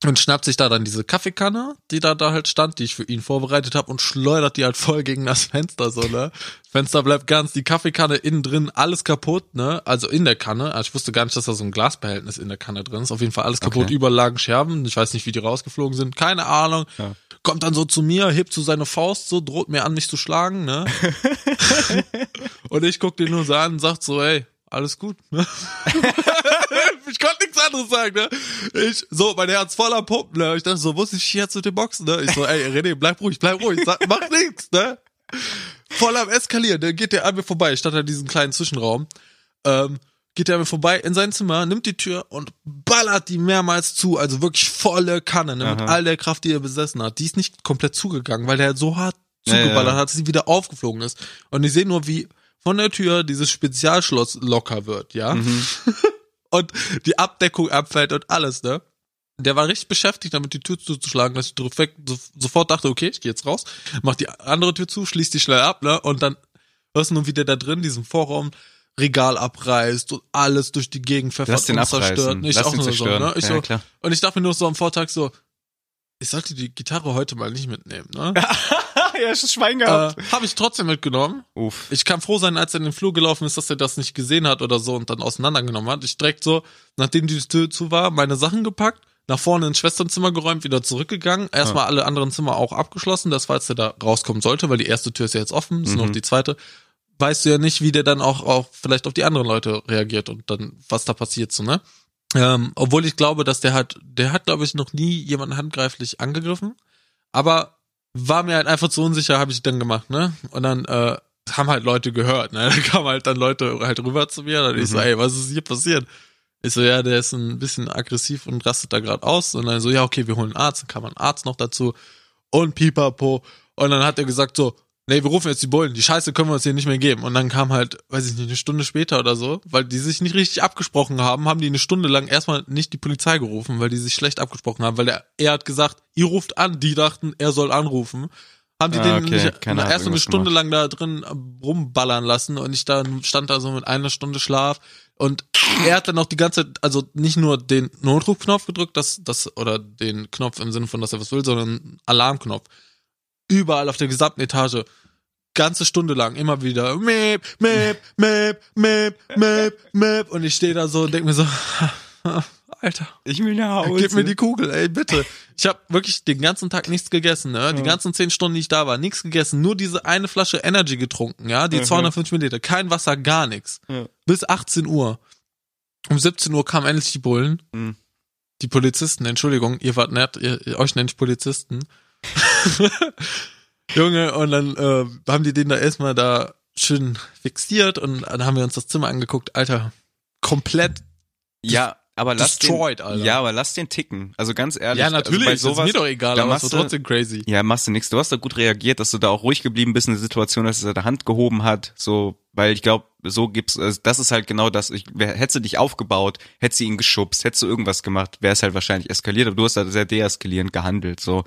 Und schnappt sich da dann diese Kaffeekanne, die da, da halt stand, die ich für ihn vorbereitet habe und schleudert die halt voll gegen das Fenster so, ne? Fenster bleibt ganz, die Kaffeekanne innen drin, alles kaputt, ne? Also in der Kanne. Also ich wusste gar nicht, dass da so ein Glasbehältnis in der Kanne drin ist. Auf jeden Fall alles kaputt, Okay. überall lagen Scherben. Ich weiß nicht, wie die rausgeflogen sind. Keine Ahnung. Ja. Kommt dann so zu mir, hebt so seine Faust so, droht mir an, mich zu schlagen, ne? und ich guck den nur so an und sagt so, ey, alles gut. Ne? ich konnte nichts anderes sagen, ne? Ich, so, mein Herz voller Pumpen, ne? Ich dachte so, muss ich jetzt mit dem Boxen, ne? Ich so, ey, René, bleib ruhig, bleib ruhig, sag, mach nichts, ne? Voll am Eskalieren, dann geht der an mir vorbei, ich stand in diesem kleinen Zwischenraum, ähm, geht der an mir vorbei in sein Zimmer, nimmt die Tür und ballert die mehrmals zu, also wirklich volle Kanne, ne, mit all der Kraft, die er besessen hat. Die ist nicht komplett zugegangen, weil der so hart Ja, zugeballert ja. hat, dass sie wieder aufgeflogen ist. Und ich sehe nur, wie von der Tür dieses Spezialschloss locker wird, ja. Mhm. und die Abdeckung abfällt und alles, ne? Der war richtig beschäftigt, damit die Tür zuzuschlagen, dass ich direkt so, sofort dachte, okay, ich gehe jetzt raus, mach die andere Tür zu, schließ die schnell ab, ne? Und dann hörst du nur, wie der da drin, diesen Vorraum, Regal abreißt und alles durch die Gegend pfeffert Lass den und zerstört. Ich Lass auch den nur so, zerstören. ne? Ich Ja, so, klar. und ich dachte mir nur so am Vortag so, ich sollte die Gitarre heute mal nicht mitnehmen, ne? ja, ist Schwein äh, Habe ich trotzdem mitgenommen. Uff. Ich kann froh sein, als er in den Flur gelaufen ist, dass er das nicht gesehen hat oder so und dann auseinandergenommen hat. Ich direkt so, nachdem die Tür zu war, meine Sachen gepackt, nach vorne ins Schwesternzimmer geräumt, wieder zurückgegangen, erstmal alle anderen Zimmer auch abgeschlossen, das falls er da rauskommen sollte, weil die erste Tür ist ja jetzt offen, ist noch die zweite. Weißt du ja nicht, wie der dann auch, auch vielleicht auf die anderen Leute reagiert und dann, was da passiert, so, ne? Ähm, obwohl ich glaube, dass der hat, der hat, glaube ich, noch nie jemanden handgreiflich angegriffen, aber war mir halt einfach zu unsicher, habe ich dann gemacht, ne? Und dann äh, haben halt Leute gehört, ne? Da kamen halt dann Leute halt rüber zu mir, dann ich so, ey, was ist hier passiert? Ich so, ja, der ist ein bisschen aggressiv und rastet da gerade aus. Und dann so, ja, okay, wir holen einen Arzt, dann kam ein Arzt noch dazu und pipapo. Und dann hat er gesagt so, nee, wir rufen jetzt die Bullen, die Scheiße können wir uns hier nicht mehr geben. Und dann kam halt, weiß ich nicht, eine Stunde später oder so, weil die sich nicht richtig abgesprochen haben, haben die eine Stunde lang erstmal nicht die Polizei gerufen, weil die sich schlecht abgesprochen haben, weil der, er hat gesagt, ihr ruft an, die dachten, er soll anrufen. Haben die Ah, den okay, nicht, keiner erst eine Stunde gemacht. lang da drin rumballern lassen und ich dann stand da so mit einer Stunde Schlaf und er hat dann auch die ganze, also nicht nur den Notrufknopf gedrückt, das, das, oder den Knopf im Sinne von, dass er was will, sondern einen Alarmknopf. Überall auf der gesamten Etage. Ganze Stunde lang, immer wieder, Map, Map, Map, Map, Map, Map. Und ich stehe da so und denk mir so, Alter, Ich will nach Hause. Gib mir die Kugel, ey, bitte. Ich habe wirklich den ganzen Tag nichts gegessen, ne? Die ganzen zehn Stunden, die ich da war, nichts gegessen, nur diese eine Flasche Energy getrunken, ja? Die 250 Milliliter, kein Wasser, gar nichts. Ja. Bis 18 Uhr. Um 17 Uhr kamen endlich die Bullen. Mhm. Die Polizisten, Entschuldigung, ihr wart nett, ihr, ihr, euch nenne ich Polizisten. Junge, und dann äh, haben die den da erstmal da schön fixiert und dann haben wir uns das Zimmer angeguckt. Alter, komplett Ja, aber lass destroyed, den, Alter. Ja, aber lass den ticken. Also ganz ehrlich. Ja, natürlich, also bei ist sowas, mir doch egal, da aber es machst war du- trotzdem crazy. Ja, machst du nichts. Du hast da gut reagiert, dass du da auch ruhig geblieben bist in der Situation, dass er da Hand gehoben hat, so, weil ich glaube, so gibt's, also das ist halt genau das. Ich, wer- hättest du dich aufgebaut, hättest du ihn geschubst, hättest du irgendwas gemacht, wäre es halt wahrscheinlich eskaliert, aber du hast da sehr deeskalierend gehandelt, so.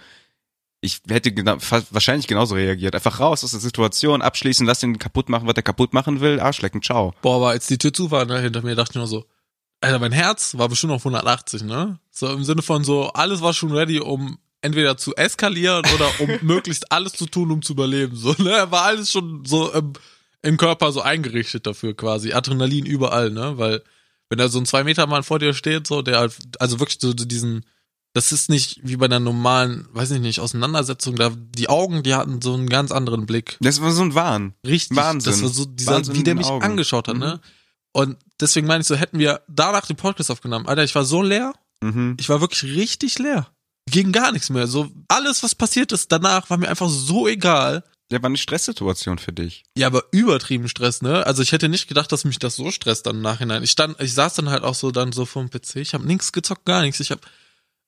Ich hätte genau, wahrscheinlich genauso reagiert. Einfach raus aus der Situation, abschließen, lass den kaputt machen, was der kaputt machen will, Arschlecken, ciao. Boah, aber als die Tür zu war, ne, hinter mir dachte ich nur so, Alter, mein Herz war bestimmt auf 180, ne? So im Sinne von so, alles war schon ready, um entweder zu eskalieren oder um möglichst alles zu tun, um zu überleben. So, ne? War alles schon so im, im Körper so eingerichtet dafür quasi. Adrenalin überall, ne? Weil, wenn da so ein Zwei-Meter-Mann vor dir steht, so, der halt, also wirklich so diesen, das ist nicht wie bei einer normalen, weiß ich nicht, Auseinandersetzung, da, die Augen, die hatten so einen ganz anderen Blick. Das war so ein Wahn. Richtig. Wahnsinn. Das war so dieser, Wahnsinn wie der mich Augen. angeschaut hat, Mhm. ne? Und deswegen meine ich so, hätten wir danach den Podcast aufgenommen. Alter, ich war so leer. Mhm. Ich war wirklich richtig leer. Ging gar nichts mehr. So, alles, was passiert ist danach, war mir einfach so egal. Ja, war eine Stresssituation für dich. Ja, aber übertrieben Stress, ne? Also ich hätte nicht gedacht, dass mich das so stresst dann im Nachhinein. Ich stand, ich saß dann halt auch so dann so vorm PC. Ich habe nichts gezockt, gar nichts. Ich habe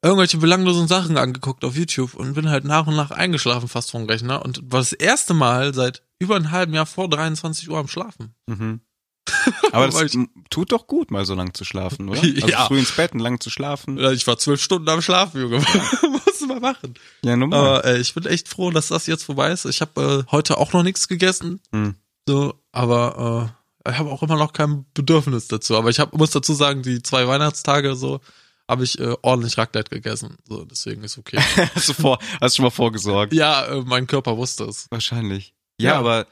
irgendwelche belanglosen Sachen angeguckt auf YouTube und bin halt nach und nach eingeschlafen fast vom Rechner und war das erste Mal seit über einem halben Jahr vor 23 Uhr am Schlafen. Mhm. Aber das tut doch gut, mal so lang zu schlafen, oder? Also Ja. früh ins Bett und lang zu schlafen. Ich war zwölf Stunden am Schlafen, Junge. Muss mal machen. Ja, normal. Aber äh, ich bin echt froh, dass das jetzt vorbei ist. Ich habe äh, heute auch noch nichts gegessen. Hm. So, aber äh, ich habe auch immer noch kein Bedürfnis dazu. Aber ich hab, muss dazu sagen, die zwei Weihnachtstage so habe ich äh, ordentlich Raclette gegessen. So, deswegen ist okay. Hast du vor, hast schon mal vorgesorgt. ja, äh, mein Körper wusste es. Wahrscheinlich. Ja, Ja. aber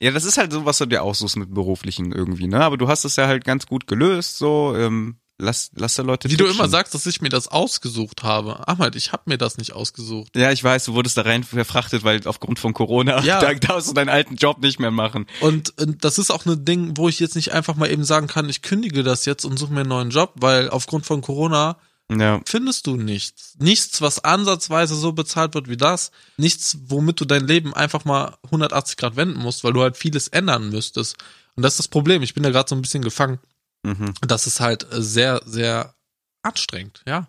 ja, das ist halt so, was du dir aussuchst mit beruflichen irgendwie, ne? Aber du hast es ja halt ganz gut gelöst, so. Ähm, lass, lass da Leute Wie du tutschen. immer sagst, dass ich mir das ausgesucht habe. Ahmed, ich habe mir das nicht ausgesucht. Ja, ich weiß, du wurdest da rein verfrachtet, weil aufgrund von Corona, Ja. da darfst du deinen alten Job nicht mehr machen. Und, und das ist auch ein Ding, wo ich jetzt nicht einfach mal eben sagen kann, ich kündige das jetzt und suche mir einen neuen Job, weil aufgrund von Corona Ja. findest du nichts. Nichts, was ansatzweise so bezahlt wird wie das. Nichts, womit du dein Leben einfach mal 180 Grad wenden musst, weil du halt vieles ändern müsstest. Und das ist das Problem. Ich bin da gerade so ein bisschen gefangen. Mhm. Das ist halt sehr, sehr anstrengend, ja.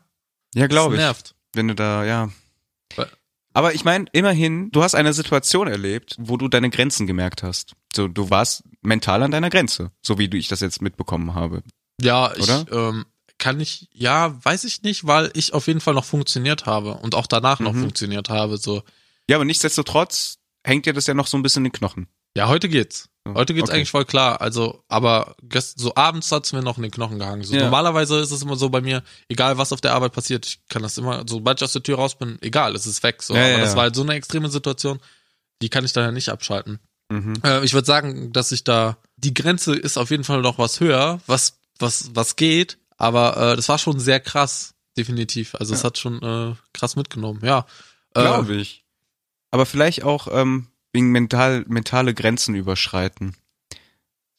Ja, glaube ich. nervt. Wenn du da, ja. Aber ich meine, immerhin, du hast eine Situation erlebt, wo du deine Grenzen gemerkt hast. So, du warst mental an deiner Grenze, so wie du ich das jetzt mitbekommen habe. Ja, ich Oder? ähm, kann ich, ja, weiß ich nicht, weil ich auf jeden Fall noch funktioniert habe und auch danach noch Mhm. funktioniert habe. So, Ja, aber nichtsdestotrotz hängt dir das ja noch so ein bisschen in den Knochen. ja, heute geht's. Heute geht's okay. eigentlich voll klar. Also, aber gest so abends hat's mir noch in den Knochen gehangen. So, Ja. Normalerweise ist es immer so bei mir, egal was auf der Arbeit passiert, ich kann das immer, sobald ich aus der Tür raus bin, egal, es ist weg. So, Ja, aber ja, das war halt so eine extreme Situation, die kann ich daher nicht abschalten. Mhm. Äh, ich würde sagen, dass ich da die Grenze ist auf jeden Fall noch was höher, was was was geht, aber äh, das war schon sehr krass, definitiv. Also es hat schon äh, krass mitgenommen. Ja, äh, Glaube ich. Aber vielleicht auch ähm, wegen mental, mentale Grenzen überschreiten.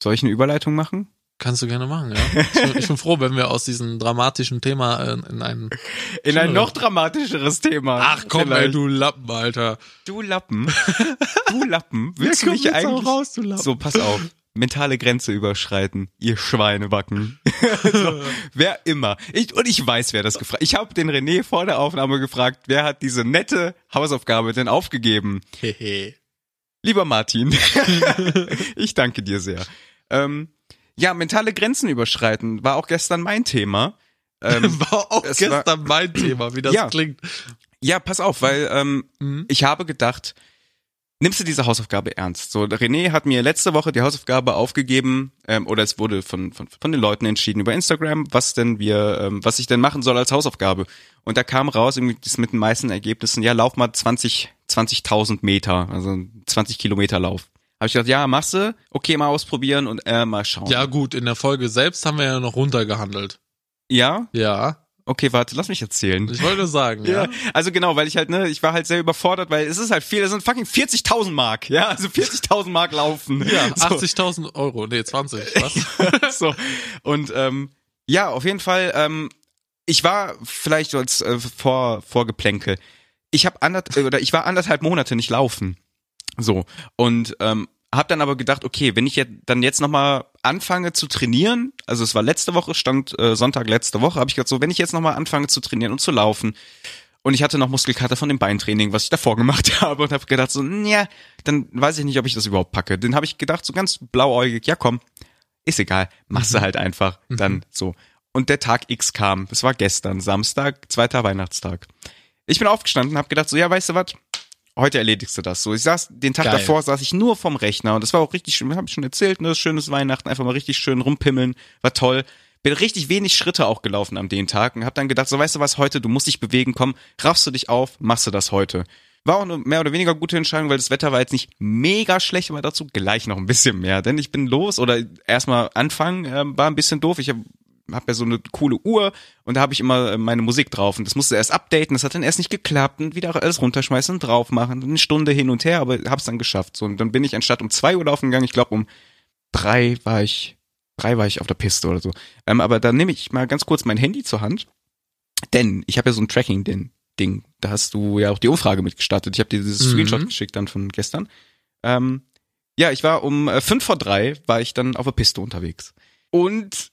Soll ich eine Überleitung machen? kannst du gerne machen. Ja, ich bin, ich bin froh, wenn wir aus diesem dramatischen Thema äh, in. In ein Schön. noch dramatischeres Thema. Ach komm, ey, du Lappen, Alter. Du Lappen. Du Lappen. Willst du komm mich eigentlich... raus, du Lappen. So, pass auf. Mentale Grenze überschreiten, ihr Schweinebacken. so, wer immer. Ich, und ich weiß, wer das gefragt Ich habe den René vor der Aufnahme gefragt, wer hat diese nette Hausaufgabe denn aufgegeben? Hehe. Lieber Martin, ich danke dir sehr. Ähm, ja, mentale Grenzen überschreiten war auch gestern mein Thema. Ähm, War auch es gestern mein Thema, wie das Ja. klingt. ja, pass auf, weil ähm, Mhm. ich habe gedacht, nimmst du diese Hausaufgabe ernst? So, René hat mir letzte Woche die Hausaufgabe aufgegeben, ähm, oder es wurde von, von, von den Leuten entschieden über Instagram, was denn wir, ähm, was ich denn machen soll als Hausaufgabe. Und da kam raus, irgendwie das mit den meisten Ergebnissen, ja, lauf mal 20, 20.000 Meter, also 20 Kilometer Lauf. Habe ich gedacht, ja, machst du, okay, mal ausprobieren und äh, mal schauen. Ja gut, in der Folge selbst haben wir ja noch runtergehandelt. Ja? Ja, Okay, warte, lass mich erzählen. ich wollte sagen, ja. Ja, also genau, weil ich halt, ne, ich war halt sehr überfordert, weil es ist halt viel, das sind fucking 40.000 Mark, ja, also 40.000 Mark laufen. Ja, so. 80.000 Euro, nee, 20, was? so. Und ähm, ja, auf jeden Fall, ähm, ich war vielleicht so als äh, vor, Vorgeplänkel. Ich habe anderth äh, oder ich war anderthalb Monate nicht laufen. So. Und ähm, habe dann aber gedacht, okay, wenn ich jetzt dann jetzt nochmal anfange zu trainieren, also es war letzte Woche, stand äh, Sonntag letzte Woche, habe ich gedacht, so, wenn ich jetzt nochmal anfange zu trainieren und zu laufen, und ich hatte noch Muskelkater von dem Beintraining, was ich davor gemacht habe und habe gedacht so, ja, dann weiß ich nicht, ob ich das überhaupt packe. Den habe ich gedacht so ganz blauäugig, ja komm, ist egal, machst du halt einfach, dann so. Und der Tag X kam, das war gestern, Samstag, zweiter Weihnachtstag. Ich bin aufgestanden, habe gedacht so, ja, weißt du was, heute erledigst du das so. Ich saß, den Tag Geil. davor saß ich nur vom Rechner und das war auch richtig schön, habe ich schon erzählt, ne, schönes Weihnachten, einfach mal richtig schön rumpimmeln, war toll. Bin richtig wenig Schritte auch gelaufen am den Tag und habe dann gedacht, so weißt du was, heute, du musst dich bewegen, komm, raffst du dich auf, machst du das heute. War auch eine mehr oder weniger gute Entscheidung, weil das Wetter war jetzt nicht mega schlecht, aber dazu gleich noch ein bisschen mehr. Denn ich bin los oder erstmal anfangen ähm, war ein bisschen doof. Ich habe hab ja so eine coole Uhr und da habe ich immer äh, meine Musik drauf und das musste erst updaten, das hat dann erst nicht geklappt und wieder alles runterschmeißen und drauf machen, eine Stunde hin und her, aber hab's dann geschafft. So und dann bin ich anstatt um zwei Uhr laufen gegangen, ich glaube um drei war ich drei war ich auf der Piste oder so. Ähm, aber dann nehme ich mal ganz kurz mein Handy zur Hand, denn ich habe ja so ein Tracking Ding. Da hast du ja auch die Umfrage mitgestartet. Ich habe dir dieses Mhm. Screenshot geschickt dann von gestern. Ähm, ja, ich war um äh, fünf vor drei war ich dann auf der Piste unterwegs. Und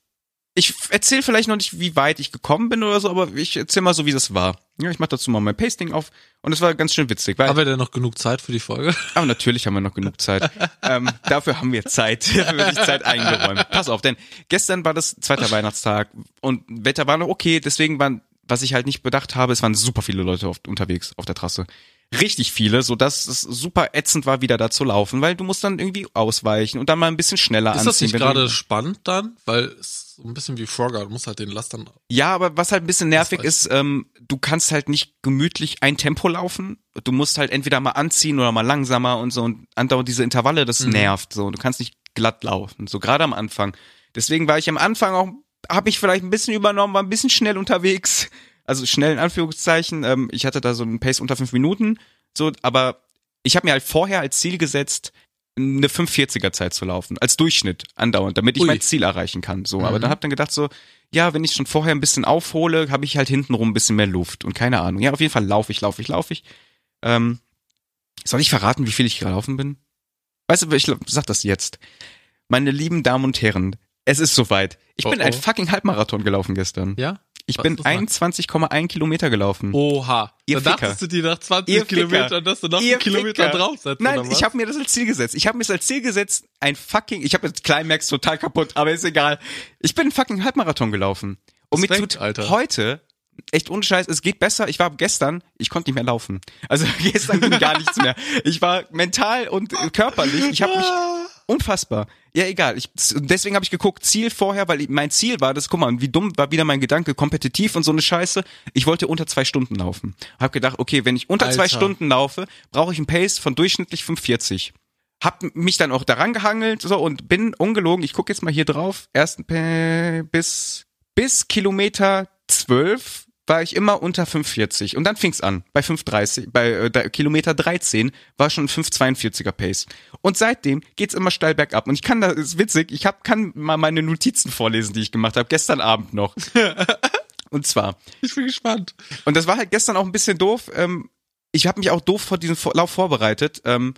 ich erzähle vielleicht noch nicht, wie weit ich gekommen bin oder so, aber ich erzähle mal so, wie das war. Ja, ich mache dazu mal mein Pasting auf und es war ganz schön witzig, weil Haben wir denn noch genug Zeit für die Folge? aber natürlich haben wir noch genug Zeit. ähm, dafür haben wir Zeit. Dafür wird Zeit eingeräumt. Pass auf, denn gestern war das zweiter Weihnachtstag und Wetter war noch okay, deswegen waren, was ich halt nicht bedacht habe, es waren super viele Leute auf, unterwegs auf der Trasse. Richtig viele, so dass es super ätzend war, wieder da zu laufen, weil du musst dann irgendwie ausweichen und dann mal ein bisschen schneller Ist anziehen. das nicht gerade spannend dann? Weil es so ein bisschen wie Frogger, du musst halt den Last dann. Ja, aber was halt ein bisschen nervig ist, ähm, du kannst halt nicht gemütlich ein Tempo laufen. Du musst halt entweder mal anziehen oder mal langsamer und so und andauernd diese Intervalle, das Mhm. nervt so. Du kannst nicht glatt laufen, so gerade am Anfang. Deswegen war ich am Anfang auch habe ich vielleicht ein bisschen übernommen, war ein bisschen schnell unterwegs. Also schnell in Anführungszeichen. Ähm, ich hatte da so einen Pace unter fünf Minuten. So, aber ich habe mir halt vorher als Ziel gesetzt, eine 540er Zeit zu laufen, als Durchschnitt andauernd, damit ich Ui. mein Ziel erreichen kann. So, aber Mhm. dann hab dann gedacht so, ja, wenn ich schon vorher ein bisschen aufhole, habe ich halt hintenrum ein bisschen mehr Luft und keine Ahnung. Ja, auf jeden Fall laufe ich, laufe ich, laufe ich. Ähm, soll ich verraten, wie viel ich gelaufen bin? Weißt du, ich sag das jetzt. Meine lieben Damen und Herren, es ist soweit. Ich Oh, bin ein oh. fucking Halbmarathon gelaufen gestern. Ja? Ich Was bin ist das mal? 21,1 Kilometer gelaufen. Oha. Ihr da dachtest du dir nach 20 Ihr Ficker. Kilometern, dass du noch Ihr einen Kilometer Ficker. draufsetzt, Nein, ich habe mir das als Ziel gesetzt. Ich habe mir das als Ziel gesetzt, ein fucking, ich habe jetzt Climax total kaputt, aber ist egal. Ich bin einen fucking Halbmarathon gelaufen. Und mir Respekt, tut Alter. heute echt ohne Scheiß, es geht besser. Ich war gestern, ich konnte nicht mehr laufen. Also gestern ging gar nichts mehr. Ich war mental und körperlich, ich habe mich unfassbar. Ja, egal. Ich, deswegen habe ich geguckt, Ziel vorher, weil mein Ziel war, das, guck mal, wie dumm war wieder mein Gedanke, kompetitiv und so eine Scheiße. Ich wollte unter zwei Stunden laufen. Hab gedacht, okay, wenn ich unter zwei Alter. Stunden laufe, brauche ich einen Pace von durchschnittlich 45. Hab mich dann auch daran gehangelt so und bin ungelogen, ich gucke jetzt mal hier drauf, ersten bis bis Kilometer 12 war ich immer unter 540 und dann fing's an bei 530 bei äh, Kilometer 13 war schon 542er Pace und seitdem geht's immer steil bergab und ich kann da ist witzig ich hab kann mal meine Notizen vorlesen die ich gemacht habe gestern Abend noch und zwar Ich bin gespannt. und das war halt gestern auch ein bisschen doof. Ähm, ich habe mich auch doof vor diesem Lauf vorbereitet. Ähm,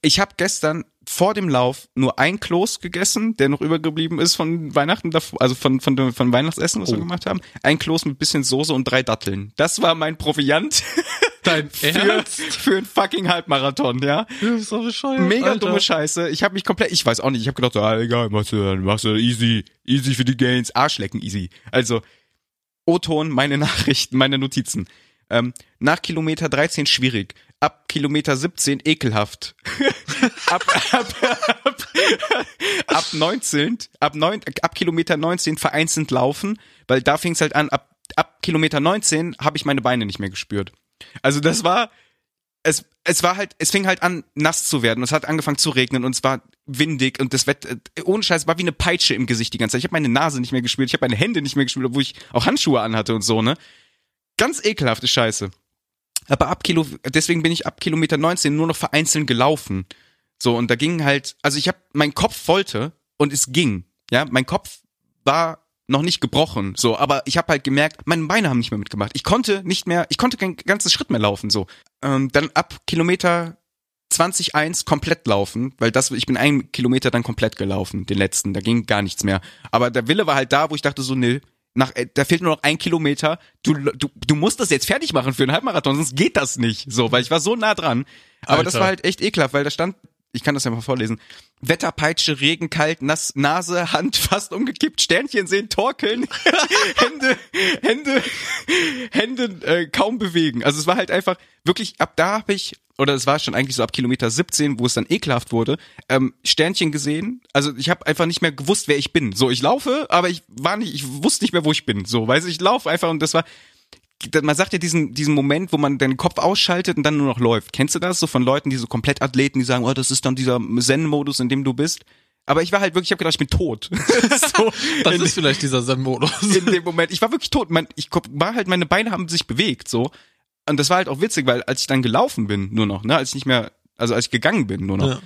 ich habe gestern vor dem Lauf nur ein Kloß gegessen, der noch übergeblieben ist von Weihnachten also von von von Weihnachtsessen, was wir Oh. gemacht haben. Ein Kloß mit bisschen Soße und drei Datteln. Das war mein Proviant Dein für Ernst? für einen fucking Halbmarathon, ja. Doch bescheuert, Mega Alter. dumme Scheiße. Ich habe mich komplett, ich weiß auch nicht, ich habe gedacht, so, ah, egal, machst du, dann machst du easy, easy für die Gains, Arschlecken easy. Also O-Ton, meine Nachrichten, meine Notizen. Ähm, nach Kilometer 13 schwierig. Ab Kilometer 17 ekelhaft. ab, ab, ab, ab 19, ab, 9, ab Kilometer 19 vereinzelt laufen, weil da fing es halt an, ab, ab Kilometer 19 habe ich meine Beine nicht mehr gespürt. Also das war, es, es war halt, es fing halt an, nass zu werden. Es hat angefangen zu regnen und es war windig und das Wetter, äh, ohne Scheiß, war wie eine Peitsche im Gesicht die ganze Zeit. Ich habe meine Nase nicht mehr gespürt, ich habe meine Hände nicht mehr gespürt, obwohl ich auch Handschuhe anhatte und so, ne? Ganz ekelhafte Scheiße. Aber ab Kilo, deswegen bin ich ab Kilometer 19 nur noch vereinzelt gelaufen. So, und da ging halt, also ich habe, mein Kopf wollte und es ging. Ja, mein Kopf war noch nicht gebrochen, so, aber ich habe halt gemerkt, meine Beine haben nicht mehr mitgemacht. Ich konnte nicht mehr, ich konnte kein ganzes Schritt mehr laufen, so. Ähm, dann ab Kilometer 20.1 komplett laufen, weil das, ich bin einen Kilometer dann komplett gelaufen, den letzten, da ging gar nichts mehr. Aber der Wille war halt da, wo ich dachte so, nee, nach, äh, da fehlt nur noch ein Kilometer, du, du, du musst das jetzt fertig machen für einen Halbmarathon, sonst geht das nicht, so, weil ich war so nah dran. Aber das Alter. war halt echt ekelhaft, weil da stand, ich kann das ja mal vorlesen, Wetterpeitsche, Regen, kalt, nass, Nase, Hand fast umgekippt, Sternchen sehen, torkeln, Hände, Hände, Hände äh, kaum bewegen. Also es war halt einfach wirklich, ab da habe ich, oder es war schon eigentlich so ab Kilometer 17, wo es dann ekelhaft wurde, ähm, Sternchen gesehen. Also ich habe einfach nicht mehr gewusst, wer ich bin. So, ich laufe, aber ich war nicht, ich wusste nicht mehr, wo ich bin. So, weiß ich laufe einfach und das war, man sagt ja diesen, diesen Moment, wo man den Kopf ausschaltet und dann nur noch läuft. Kennst du das? So von Leuten, die so komplett Athleten, die sagen, oh, das ist dann dieser Zen-Modus, in dem du bist. Aber ich war halt wirklich, ich habe gedacht, ich bin tot. so, Das ist vielleicht dieser Zen-Modus. in dem Moment. Ich war wirklich tot. Mein, ich war halt, meine Beine haben sich bewegt, so. Und das war halt auch witzig, weil als ich dann gelaufen bin, nur noch, ne, als ich nicht mehr, also als ich gegangen bin, nur noch, Ja.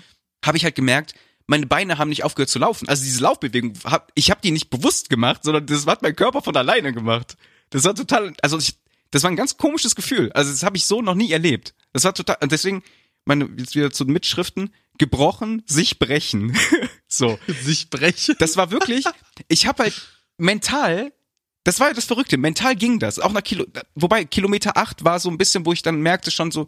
habe ich halt gemerkt, meine Beine haben nicht aufgehört zu laufen. Also diese Laufbewegung, hab, ich habe die nicht bewusst gemacht, sondern das hat mein Körper von alleine gemacht. Das war total, also ich, das war ein ganz komisches Gefühl. Also das habe ich so noch nie erlebt. Das war total, und deswegen, meine, jetzt wieder zu den Mitschriften, gebrochen, sich brechen. so. Sich brechen. Das war wirklich, ich habe halt mental, das war ja das Verrückte, mental ging das. Auch nach Kilo, wobei Kilometer 8 war so ein bisschen, wo ich dann merkte schon so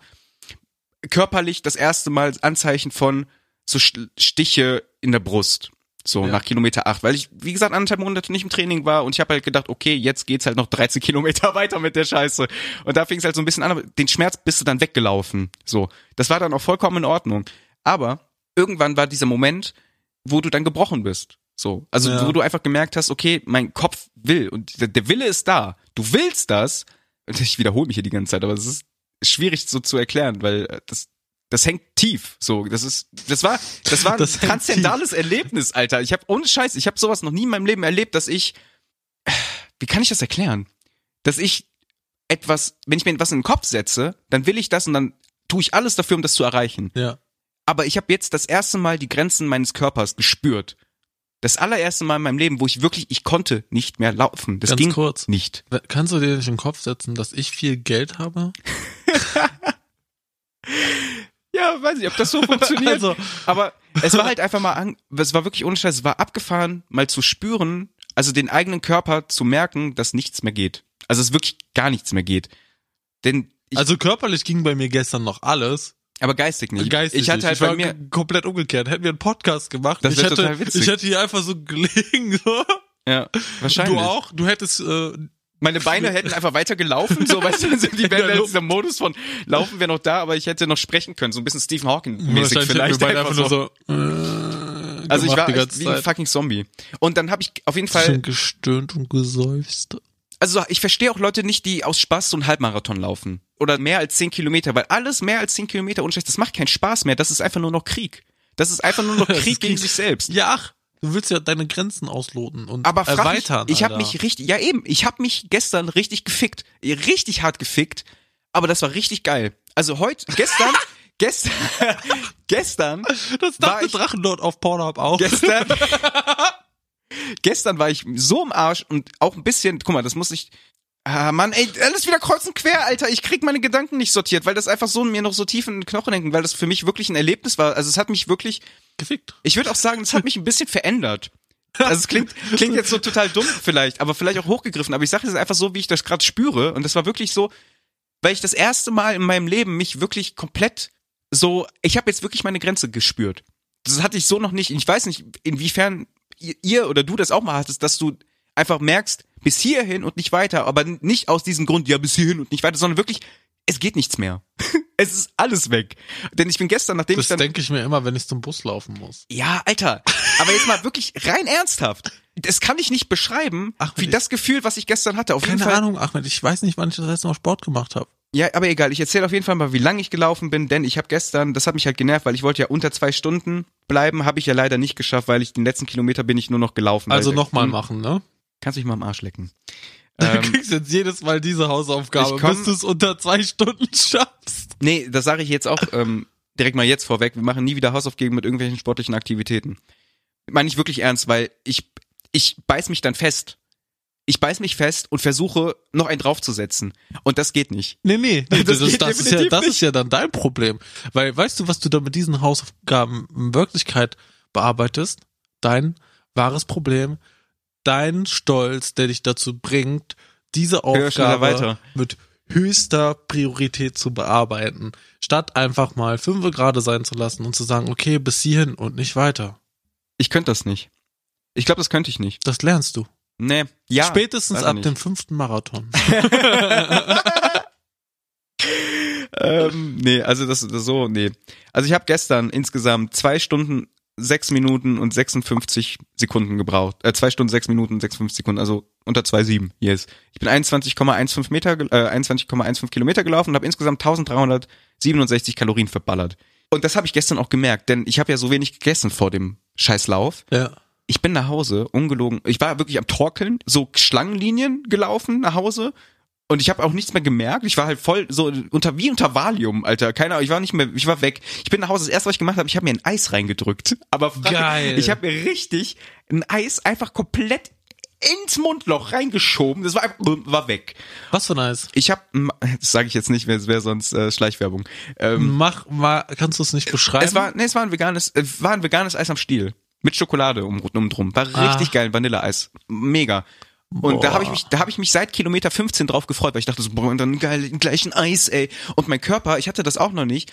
körperlich das erste Mal Anzeichen von so Stiche in der Brust. So Ja. nach Kilometer 8, weil ich, wie gesagt, anderthalb Monate nicht im Training war und ich habe halt gedacht, okay, jetzt geht's halt noch 13 Kilometer weiter mit der Scheiße. Und da fing es halt so ein bisschen an, aber den Schmerz bist du dann weggelaufen. So, das war dann auch vollkommen in Ordnung. Aber irgendwann war dieser Moment, wo du dann gebrochen bist. So, also Ja. wo du einfach gemerkt hast, okay, mein Kopf will und der, Wille ist da. Du willst das. Ich wiederhole mich hier die ganze Zeit, aber es ist schwierig so zu erklären, weil äh, das das hängt tief. So, das ist das war das war ein Das hängt transzendales Erlebnis, Alter. Ich habe ohne Scheiß, ich habe sowas noch nie in meinem Leben erlebt, dass ich wie kann ich das erklären? Dass ich etwas, wenn ich mir etwas in den Kopf setze, dann will ich das und dann tue ich alles dafür, um das zu erreichen. Ja. Aber ich habe jetzt das erste Mal die Grenzen meines Körpers gespürt. Das allererste Mal in meinem Leben, wo ich wirklich, ich konnte nicht mehr laufen. Das Ganz ging kurz. nicht. Kannst du dir nicht in den Kopf setzen, dass ich viel Geld habe? Ja, weiß ich, ob das so funktioniert. Also- aber es war halt einfach mal, an, es war wirklich ohne Scheiß, es war abgefahren, mal zu spüren, also den eigenen Körper zu merken, dass nichts mehr geht. Also es wirklich gar nichts mehr geht. Denn ich, also körperlich ging bei mir gestern noch alles. aber geistig nicht. Geistig ich hatte halt ich bei mir, komplett umgekehrt. Hätten wir einen Podcast gemacht, Das ich hätte, total witzig. ich hätte hier einfach so gelegen. So. ja, wahrscheinlich. Du auch? Du hättest äh, Meine Beine hätten einfach weiter gelaufen, so weißt du, also die wären in Luft. dieser Modus von laufen wir noch da, aber ich hätte noch sprechen können, so ein bisschen Stephen Hawking mäßig vielleicht. einfach so. nur so. Äh, also ich war echt wie ein fucking Zombie. Und dann habe ich auf jeden Fall gestöhnt und geseufzt. also ich verstehe auch Leute nicht, die aus Spaß so einen Halbmarathon laufen. Oder mehr als 10 Kilometer, weil alles mehr als 10 Kilometer unschlecht, das macht keinen Spaß mehr. Das ist einfach nur noch Krieg. Das ist einfach nur noch Krieg gegen sich selbst. Ja, ach, du willst ja deine Grenzen ausloten und Aber erweitern. mich, ich habe mich richtig, ja eben, ich habe mich gestern richtig gefickt. Richtig hart gefickt. Aber das war richtig geil. Also heute, gestern, gestern, gestern, Das dachte ich- Drachenlord auf Pornhub auch. gestern, gestern war ich so im Arsch und auch ein bisschen, guck mal, das muss ich, ah Mann, ey, alles wieder kreuz und quer, Alter. Ich krieg meine Gedanken nicht sortiert, weil das einfach so mir noch so tief in den Knochen hängt, weil das für mich wirklich ein Erlebnis war. Also es hat mich wirklich, Gefickt. ich würde auch sagen, es hat mich ein bisschen verändert. Also es klingt, klingt jetzt so total dumm vielleicht, aber vielleicht auch hochgegriffen. Aber ich sage es einfach so, wie ich das gerade spüre. Und das war wirklich so, weil ich das erste Mal in meinem Leben mich wirklich komplett so, ich habe jetzt wirklich meine Grenze gespürt. Das hatte ich so noch nicht. Ich weiß nicht, inwiefern ihr, ihr oder du das auch mal hattest, dass du einfach merkst, bis hierhin und nicht weiter, aber nicht aus diesem Grund, ja, bis hierhin und nicht weiter, sondern wirklich, es geht nichts mehr. es ist alles weg. Denn ich bin gestern, nachdem Das ich dann denke ich mir immer, wenn ich zum Bus laufen muss. ja, Alter. Aber jetzt mal wirklich rein ernsthaft. Das kann ich nicht beschreiben, Ach, wie ich- das Gefühl, was ich gestern hatte. Auf jeden Keine Fall. Ahnung, Ahmed, ich weiß nicht, wann ich das letzte Mal Sport gemacht habe. Ja, aber egal. Ich erzähle auf jeden Fall mal, wie lange ich gelaufen bin, denn ich habe gestern, das hat mich halt genervt, weil ich wollte ja unter zwei Stunden bleiben, habe ich ja leider nicht geschafft, weil ich den letzten Kilometer bin ich nur noch gelaufen. Also nochmal Hm, machen, ne? Kannst mich mal am Arsch lecken. Du Ähm, kriegst jetzt jedes Mal diese Hausaufgabe, komm- bis du es unter zwei Stunden schaffst. nee, das sage ich jetzt auch ähm, direkt mal jetzt vorweg. Wir machen nie wieder Hausaufgaben mit irgendwelchen sportlichen Aktivitäten. Meine ich wirklich ernst, weil ich ich beiß mich dann fest. Ich beiß mich fest und versuche noch einen draufzusetzen und das geht nicht. Nee, nee, nee Das das, das, ist ja, das nicht. ist ja dann dein Problem. Weil, weißt du, was du da mit diesen Hausaufgaben in Wirklichkeit bearbeitest? Dein wahres Problem, dein Stolz, der dich dazu bringt, diese Aufgabe weiter. mit höchster Priorität zu bearbeiten, statt einfach mal fünf gerade sein zu lassen und zu sagen, okay, bis hierhin und nicht weiter. Ich könnte das nicht. Ich glaube, das könnte ich nicht. Das lernst du. Nee, ja. Spätestens ab nicht. dem fünften Marathon. ähm, nee, also das, das so, nee. Also ich habe gestern insgesamt zwei Stunden, sechs Minuten und 56 Sekunden gebraucht. Äh, zwei Stunden, sechs Minuten und 56 Sekunden, also unter 2,7, yes. Ich bin 21,15 Meter, äh, 21,15 Kilometer gelaufen und habe insgesamt 1367 Kalorien verballert. Und das habe ich gestern auch gemerkt, denn ich habe ja so wenig gegessen vor dem Scheißlauf. ja. ich bin nach Hause, ungelogen. Ich war wirklich am Torkeln, so Schlangenlinien gelaufen nach Hause. Und ich habe auch nichts mehr gemerkt. Ich war halt voll so unter wie unter Valium, Alter. Keine Ahnung, ich war nicht mehr, ich war weg. Ich bin nach Hause. Das erste, was ich gemacht habe, ich habe mir ein Eis reingedrückt. Aber Geil. ich habe mir richtig ein Eis einfach komplett ins Mundloch reingeschoben. Das war einfach, war weg. Was für ein Eis? Ich habe, das sage ich jetzt nicht, es wäre sonst äh, Schleichwerbung. Ähm, Mach mal, kannst du es nicht beschreiben? es war, nee, es war ein veganes, äh, war ein veganes Eis am Stiel. Mit Schokolade um, um drum. War richtig Ah. geil, Vanilleeis. Mega. Und da Boah. habe ich mich, da habe ich mich seit Kilometer 15 drauf gefreut, weil ich dachte so, boah, und dann geil, gleich ein Eis, ey. Und mein Körper, ich hatte das auch noch nicht.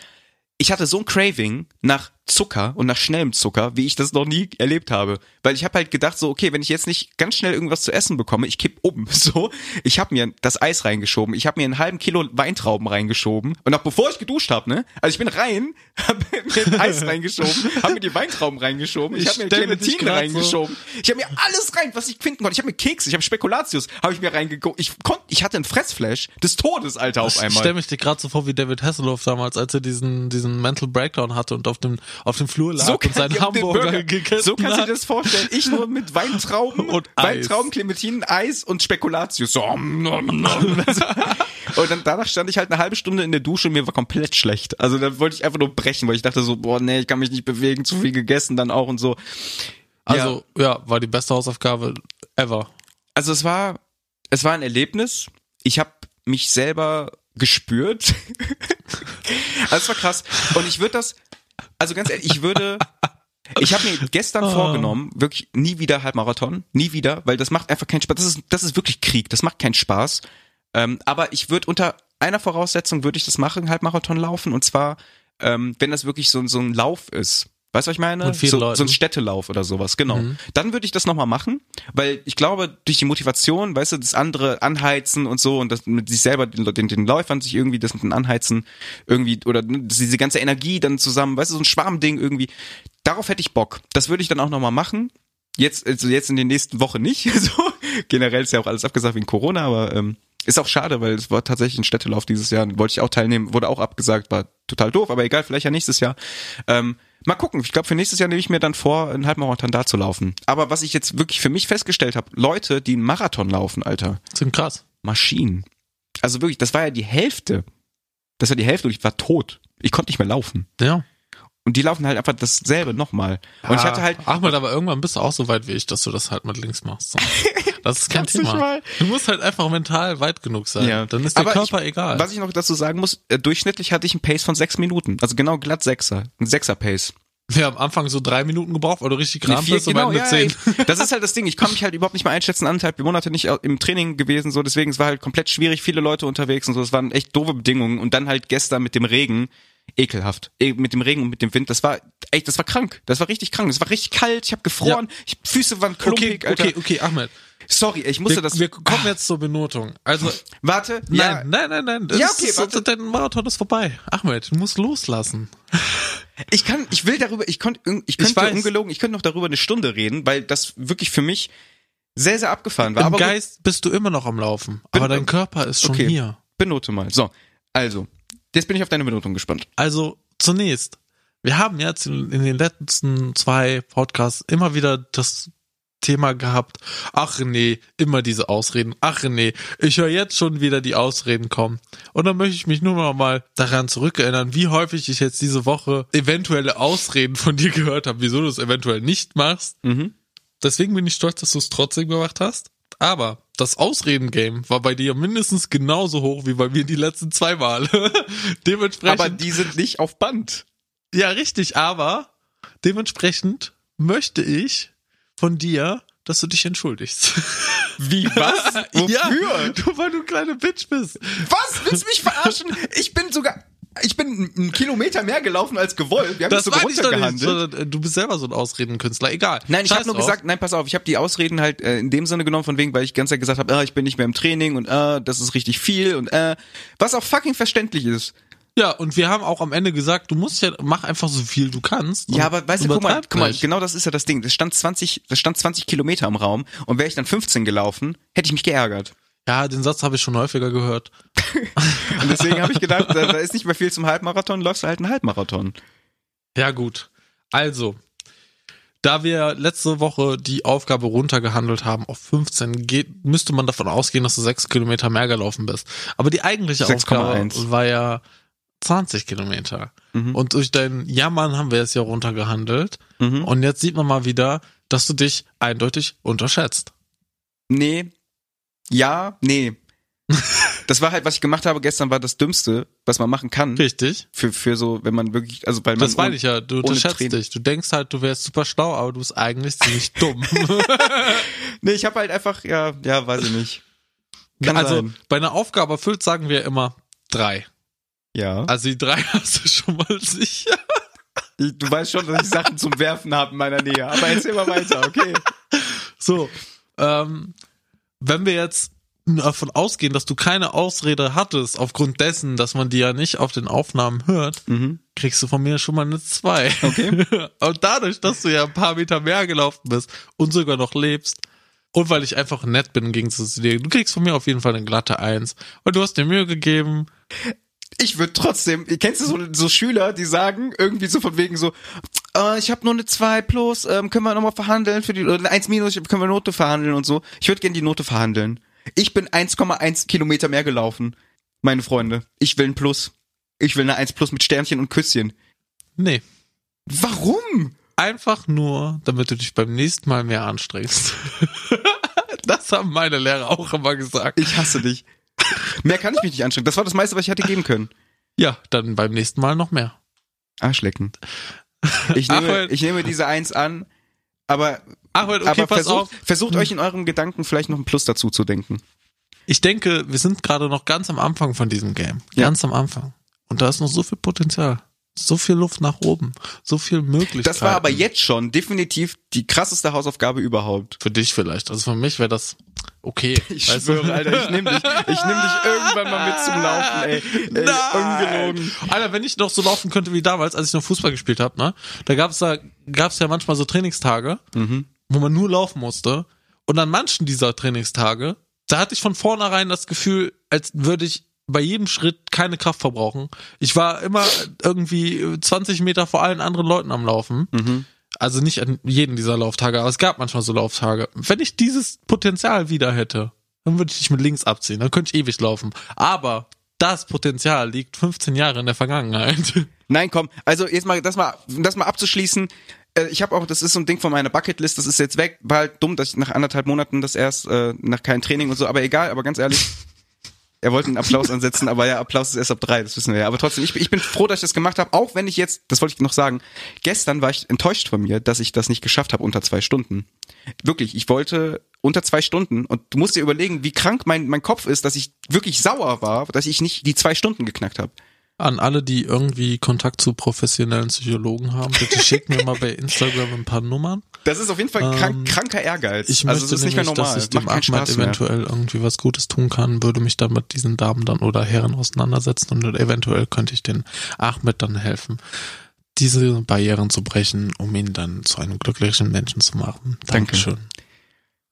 Ich hatte so ein Craving nach Zucker und nach schnellem Zucker, wie ich das noch nie erlebt habe. Weil ich habe halt gedacht so, okay, wenn ich jetzt nicht ganz schnell irgendwas zu essen bekomme, ich kipp um. So, ich habe mir das Eis reingeschoben, ich habe mir einen halben Kilo Weintrauben reingeschoben und auch bevor ich geduscht habe, ne? Also ich bin rein, habe mir Eis reingeschoben, habe mir die Weintrauben reingeschoben, ich, Ich habe mir Clementine grad so- reingeschoben. Ich habe mir alles rein, was ich finden konnte. Ich habe mir Kekse, ich habe Spekulatius, habe ich mir reingeguckt. Ich konnte, ich hatte ein Fressflash des Todes, Alter, auf Ich einmal. stell mich dir gerade so vor wie David Hasselhoff damals, als er diesen, diesen Mental Breakdown hatte und auf dem auf dem Flur lag So und seinen ja, Hamburger Burger. gegessen So kannst du dir das vorstellen. Ich nur mit Weintrauben Und. Weintrauben, Clementinen, Eis und Spekulatius. So, nom, nom. und dann danach stand ich halt eine halbe Stunde in der Dusche und mir war komplett schlecht. Also dann wollte ich einfach nur brechen, weil ich dachte so, boah, nee, ich kann mich nicht bewegen, zu viel gegessen dann auch und so. Also, ja, war die beste Hausaufgabe ever. Also es war, es war ein Erlebnis. Ich habe mich selber gespürt. also es war krass. Und ich würde das, also ganz ehrlich, ich würde, ich habe mir gestern vorgenommen, wirklich nie wieder Halbmarathon, nie wieder, weil das macht einfach keinen Spaß. Das ist, das ist wirklich Krieg. Das macht keinen Spaß. Ähm, aber ich würde unter einer Voraussetzung würde ich das machen, Halbmarathon laufen. Und zwar, ähm, wenn das wirklich so, so ein Lauf ist. Weißt du, was ich meine? Vielen so, Leuten. so ein Städtelauf oder sowas, genau. Dann würde ich das nochmal machen, weil ich glaube, durch die Motivation, weißt du, das andere anheizen und so und das mit sich selber, den, den, den Läufern sich irgendwie das mit dem Anheizen irgendwie oder diese ganze Energie dann zusammen, weißt du, so ein Schwarmding irgendwie. Darauf hätte ich Bock. Das würde ich dann auch nochmal machen. Jetzt, also jetzt in den nächsten Wochen nicht. So. Generell ist ja auch alles abgesagt wegen Corona, aber ähm, ist auch schade, weil es war tatsächlich ein Städtelauf dieses Jahr. Wollte ich auch teilnehmen, wurde auch abgesagt, war total doof, aber egal, vielleicht ja nächstes Jahr. Ähm, mal gucken. Ich glaube, für nächstes Jahr nehme ich mir dann vor, einen Halbmarathon da zu laufen. Aber was ich jetzt wirklich für mich festgestellt habe, Leute, die einen Marathon laufen, Alter, Sind krass. Maschinen. Also wirklich, das war ja die Hälfte. Das war die Hälfte und ich war tot. Ich konnte nicht mehr laufen. Ja. Und die laufen halt einfach dasselbe nochmal. Und ich hatte halt, Ahmed, aber irgendwann bist du auch so weit wie ich, dass du das halt mit links machst. Das ist kein Thema. mal. Du musst halt einfach mental weit genug sein. Ja. Dann ist der Aber Körper ich, egal. Was ich noch dazu sagen muss, äh, durchschnittlich hatte ich einen Pace von sechs Minuten. Also genau glatt Sechser. Ein Sechser-Pace. Wir haben am Anfang so drei Minuten gebraucht, weil du richtig Nee, krank vier- bist und genau, mit ja, zehn. ey. Das ist halt das Ding. Ich konnte mich halt überhaupt nicht mehr einschätzen. Anderthalb Monate nicht im Training gewesen, so. Deswegen, es war halt komplett schwierig. Viele Leute unterwegs und so. Es waren echt doofe Bedingungen. Und dann halt gestern mit dem Regen. Ekelhaft. E- Mit dem Regen und mit dem Wind. Das war echt, das war krank. Das war richtig krank. Es war richtig kalt. Ich habe gefroren. Ich, Füße waren Okay, klumpig, Alter. okay, okay, Ahmed. Sorry, ich musste Wir, das. wir kommen jetzt zur Benotung. Also, Warte. nein, nein, nein, nein. Das Ja, ist- okay, das, warte. dein Marathon ist vorbei. Ahmed, du musst loslassen. Ich kann, ich will darüber, ich konnte, ich könnte weiß. ungelogen, ich könnte noch darüber eine Stunde reden, weil das wirklich für mich sehr, sehr abgefahren war. Im aber Geist bist du immer noch am Laufen. Aber dein Körper ist schon okay. hier. benote mal. So, also, jetzt bin ich auf deine Benotung gespannt. Also zunächst, wir haben jetzt in, in den letzten zwei Podcasts immer wieder das Thema gehabt, ach René, immer diese Ausreden, ach René, ich höre jetzt schon wieder die Ausreden kommen. Und dann möchte ich mich nur noch mal daran zurückerinnern, wie häufig ich jetzt diese Woche eventuelle Ausreden von dir gehört habe, wieso du es eventuell nicht machst. Mhm. Deswegen bin ich stolz, dass du es trotzdem gemacht hast. Aber das Ausreden-Game war bei dir mindestens genauso hoch wie bei mir die letzten zwei Male. Dementsprechend. Aber die sind nicht auf Band. Ja, richtig, aber dementsprechend möchte ich von dir, dass du dich entschuldigst. Wie, was? Ja, Wofür? du, weil du ein kleine Bitch bist. Was? Willst du mich verarschen? Ich bin sogar, ich bin einen Kilometer mehr gelaufen als gewollt. Wir haben das, Das nicht, runtergehandelt. äh, du bist selber so ein Ausredenkünstler. Egal. Nein, ich habe nur drauf. gesagt, nein, pass auf, ich habe die Ausreden halt äh, in dem Sinne genommen, von wegen, weil ich die ganze Zeit gesagt habe, ah, ich bin nicht mehr im Training und äh, das ist richtig viel und äh, was auch fucking verständlich ist. Ja, und wir haben auch am Ende gesagt, du musst ja, mach einfach so viel du kannst. Ja, aber weißt du, guck mal, guck mal, genau das ist ja das Ding. Das stand 20, das stand 20 Kilometer im Raum und wäre ich dann 15 gelaufen, hätte ich mich geärgert. Ja, den Satz habe ich schon häufiger gehört. Und deswegen habe ich gedacht, da, da ist nicht mehr viel zum Halbmarathon, läufst du halt einen Halbmarathon. Ja, gut. Also, da wir letzte Woche die Aufgabe runtergehandelt haben auf 15, geht, müsste man davon ausgehen, dass du sechs Kilometer mehr gelaufen bist. Aber die eigentliche 6,1. Aufgabe war ja 20 Kilometer. Mhm. Und durch dein Jammern haben wir es ja runtergehandelt. Mhm. Und jetzt sieht man mal wieder, dass du dich eindeutig unterschätzt. Nee. Ja, nee. Das war halt, was ich gemacht habe gestern, war das Dümmste, was man machen kann. Richtig. Für, für so, wenn man wirklich, also weil man. Das meine ich ja. Du unterschätzt Training- dich. Du denkst halt, du wärst super schlau, aber du bist eigentlich ziemlich dumm. Nee, ich habe halt einfach, ja, ja, weiß ich nicht. Kann also sein. bei einer Aufgabe erfüllt sagen wir immer drei. Ja. Also die drei hast du schon mal sicher. Ich, du weißt schon, dass ich Sachen zum Werfen habe in meiner Nähe. Aber erzähl mal weiter, okay. So, ähm, wenn wir jetzt davon ausgehen, dass du keine Ausrede hattest, aufgrund dessen, dass man die ja nicht auf den Aufnahmen hört, Mhm. kriegst du von mir schon mal eine zwei. Okay. und dadurch, dass du ja ein paar Meter mehr gelaufen bist und sogar noch lebst, und weil ich einfach nett bin Gegensatz zu dir, du kriegst von mir auf jeden Fall eine glatte Eins. Und du hast dir Mühe gegeben. ich würde trotzdem, kennst du so, so Schüler, die sagen irgendwie so von wegen so, äh, ich habe nur eine 2 plus, ähm, können wir nochmal verhandeln für die, oder eine 1 minus, können wir Note verhandeln und so. Ich würde gerne die Note verhandeln. Ich bin 1,1 Kilometer mehr gelaufen, meine Freunde. Ich will ein Plus. Ich will eine 1 plus mit Sternchen und Küsschen. Nee. Warum? Einfach nur, damit du dich beim nächsten Mal mehr anstrengst. das haben meine Lehrer auch immer gesagt. Ich hasse dich. Mehr kann ich mich nicht anstrengen. Das war das meiste, was ich hätte geben können. Ja, dann beim nächsten Mal noch mehr. Arschlecken. Ich nehme, ich nehme diese Eins an, aber, Ahmed, okay, aber pass versucht, auf. versucht euch in euren Gedanken vielleicht noch ein Plus dazu zu denken. Ich denke, wir sind gerade noch ganz am Anfang von diesem Game. Ja. Ganz am Anfang. Und da ist noch so viel Potenzial. So viel Luft nach oben. So viel Möglichkeiten. Das war aber jetzt schon definitiv die krasseste Hausaufgabe überhaupt. Für dich vielleicht. Also für mich wäre das okay. Ich Weißt du? schwöre, Alter, ich nehme dich, ich nehm dich irgendwann mal mit zum Laufen, ey. ey Nein. ungelogen. Alter, wenn ich noch so laufen könnte wie damals, als ich noch Fußball gespielt habe, ne? Da gab's da gab's ja manchmal so Trainingstage, Mhm. wo man nur laufen musste. Und an manchen dieser Trainingstage, da hatte ich von vornherein das Gefühl, als würde ich bei jedem Schritt keine Kraft verbrauchen. Ich war immer irgendwie 20 Meter vor allen anderen Leuten am Laufen. Mhm. Also nicht an jeden dieser Lauftage, aber es gab manchmal so Lauftage. Wenn ich dieses Potenzial wieder hätte, dann würde ich dich mit links abziehen. Dann könnte ich ewig laufen. Aber das Potenzial liegt 15 Jahre in der Vergangenheit. Nein, komm, also jetzt mal das mal das mal abzuschließen. Äh, Ich habe auch, das ist so ein Ding von meiner Bucketlist, das ist jetzt weg. War halt dumm, dass ich nach anderthalb Monaten das erst äh, nach keinem Training und so, aber egal, aber ganz ehrlich. Er wollte einen Applaus ansetzen, aber ja, Applaus ist erst ab drei, das wissen wir ja. Aber trotzdem, ich, ich bin froh, dass ich das gemacht habe, auch wenn ich jetzt, das wollte ich noch sagen, gestern war ich enttäuscht von mir, dass ich das nicht geschafft habe unter zwei Stunden. Wirklich, ich wollte unter zwei Stunden und du musst dir überlegen, wie krank mein, mein Kopf ist, dass ich wirklich sauer war, dass ich nicht die zwei Stunden geknackt habe. An alle, die irgendwie Kontakt zu professionellen Psychologen haben, bitte schickt mir mal bei Instagram ein paar Nummern. Das ist auf jeden Fall krank, Ähm, kranker Ehrgeiz. Ich also möchte das ist nicht mehr nämlich, normal. dass ich dem Ahmed mehr. eventuell irgendwie was Gutes tun kann, würde mich dann mit diesen Damen dann oder Herren auseinandersetzen und eventuell könnte ich den Ahmed dann helfen, diese Barrieren zu brechen, um ihn dann zu einem glücklichen Menschen zu machen. Danke. Dankeschön.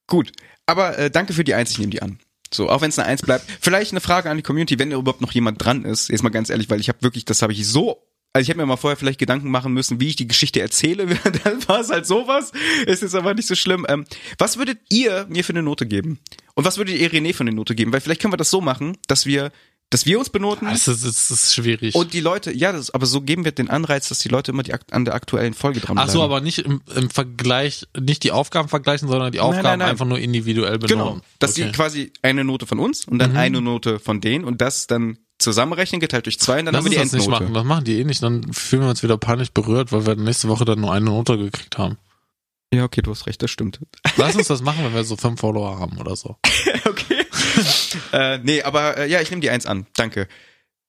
Gut, aber äh, danke für die Eins, ich nehme die an. So, auch wenn es eine Eins bleibt. Vielleicht eine Frage an die Community, wenn überhaupt noch jemand dran ist. Jetzt mal ganz ehrlich, weil ich habe wirklich, das habe ich so also ich habe mir mal vorher vielleicht Gedanken machen müssen, wie ich die Geschichte erzähle. Dann war es halt sowas. Es ist aber nicht so schlimm. Ähm, was würdet ihr mir für eine Note geben? Und was würdet ihr René für eine Note geben? Weil vielleicht können wir das so machen, dass wir, dass wir uns benoten Das ist, das ist schwierig. und die Leute, ja, das, aber so geben wir den Anreiz, dass die Leute immer die, an der aktuellen Folge dran Ach so, aber nicht im, im Vergleich, nicht die Aufgaben vergleichen, sondern die Aufgaben nein, nein. einfach nur individuell Genau. benommen. Dass okay. sie quasi eine Note von uns und dann eine Note von denen und das dann zusammenrechnen, geteilt durch zwei und dann Lass haben wir die das nicht Endnote. machen, das machen die eh nicht, dann fühlen wir uns wieder panisch berührt, weil wir nächste Woche dann nur eine Note gekriegt haben. Ja, okay, du hast recht, das stimmt. Lass uns das machen, wenn wir so fünf Follower haben oder so. okay. äh, nee, aber äh, ja, ich nehme die eins an. Danke.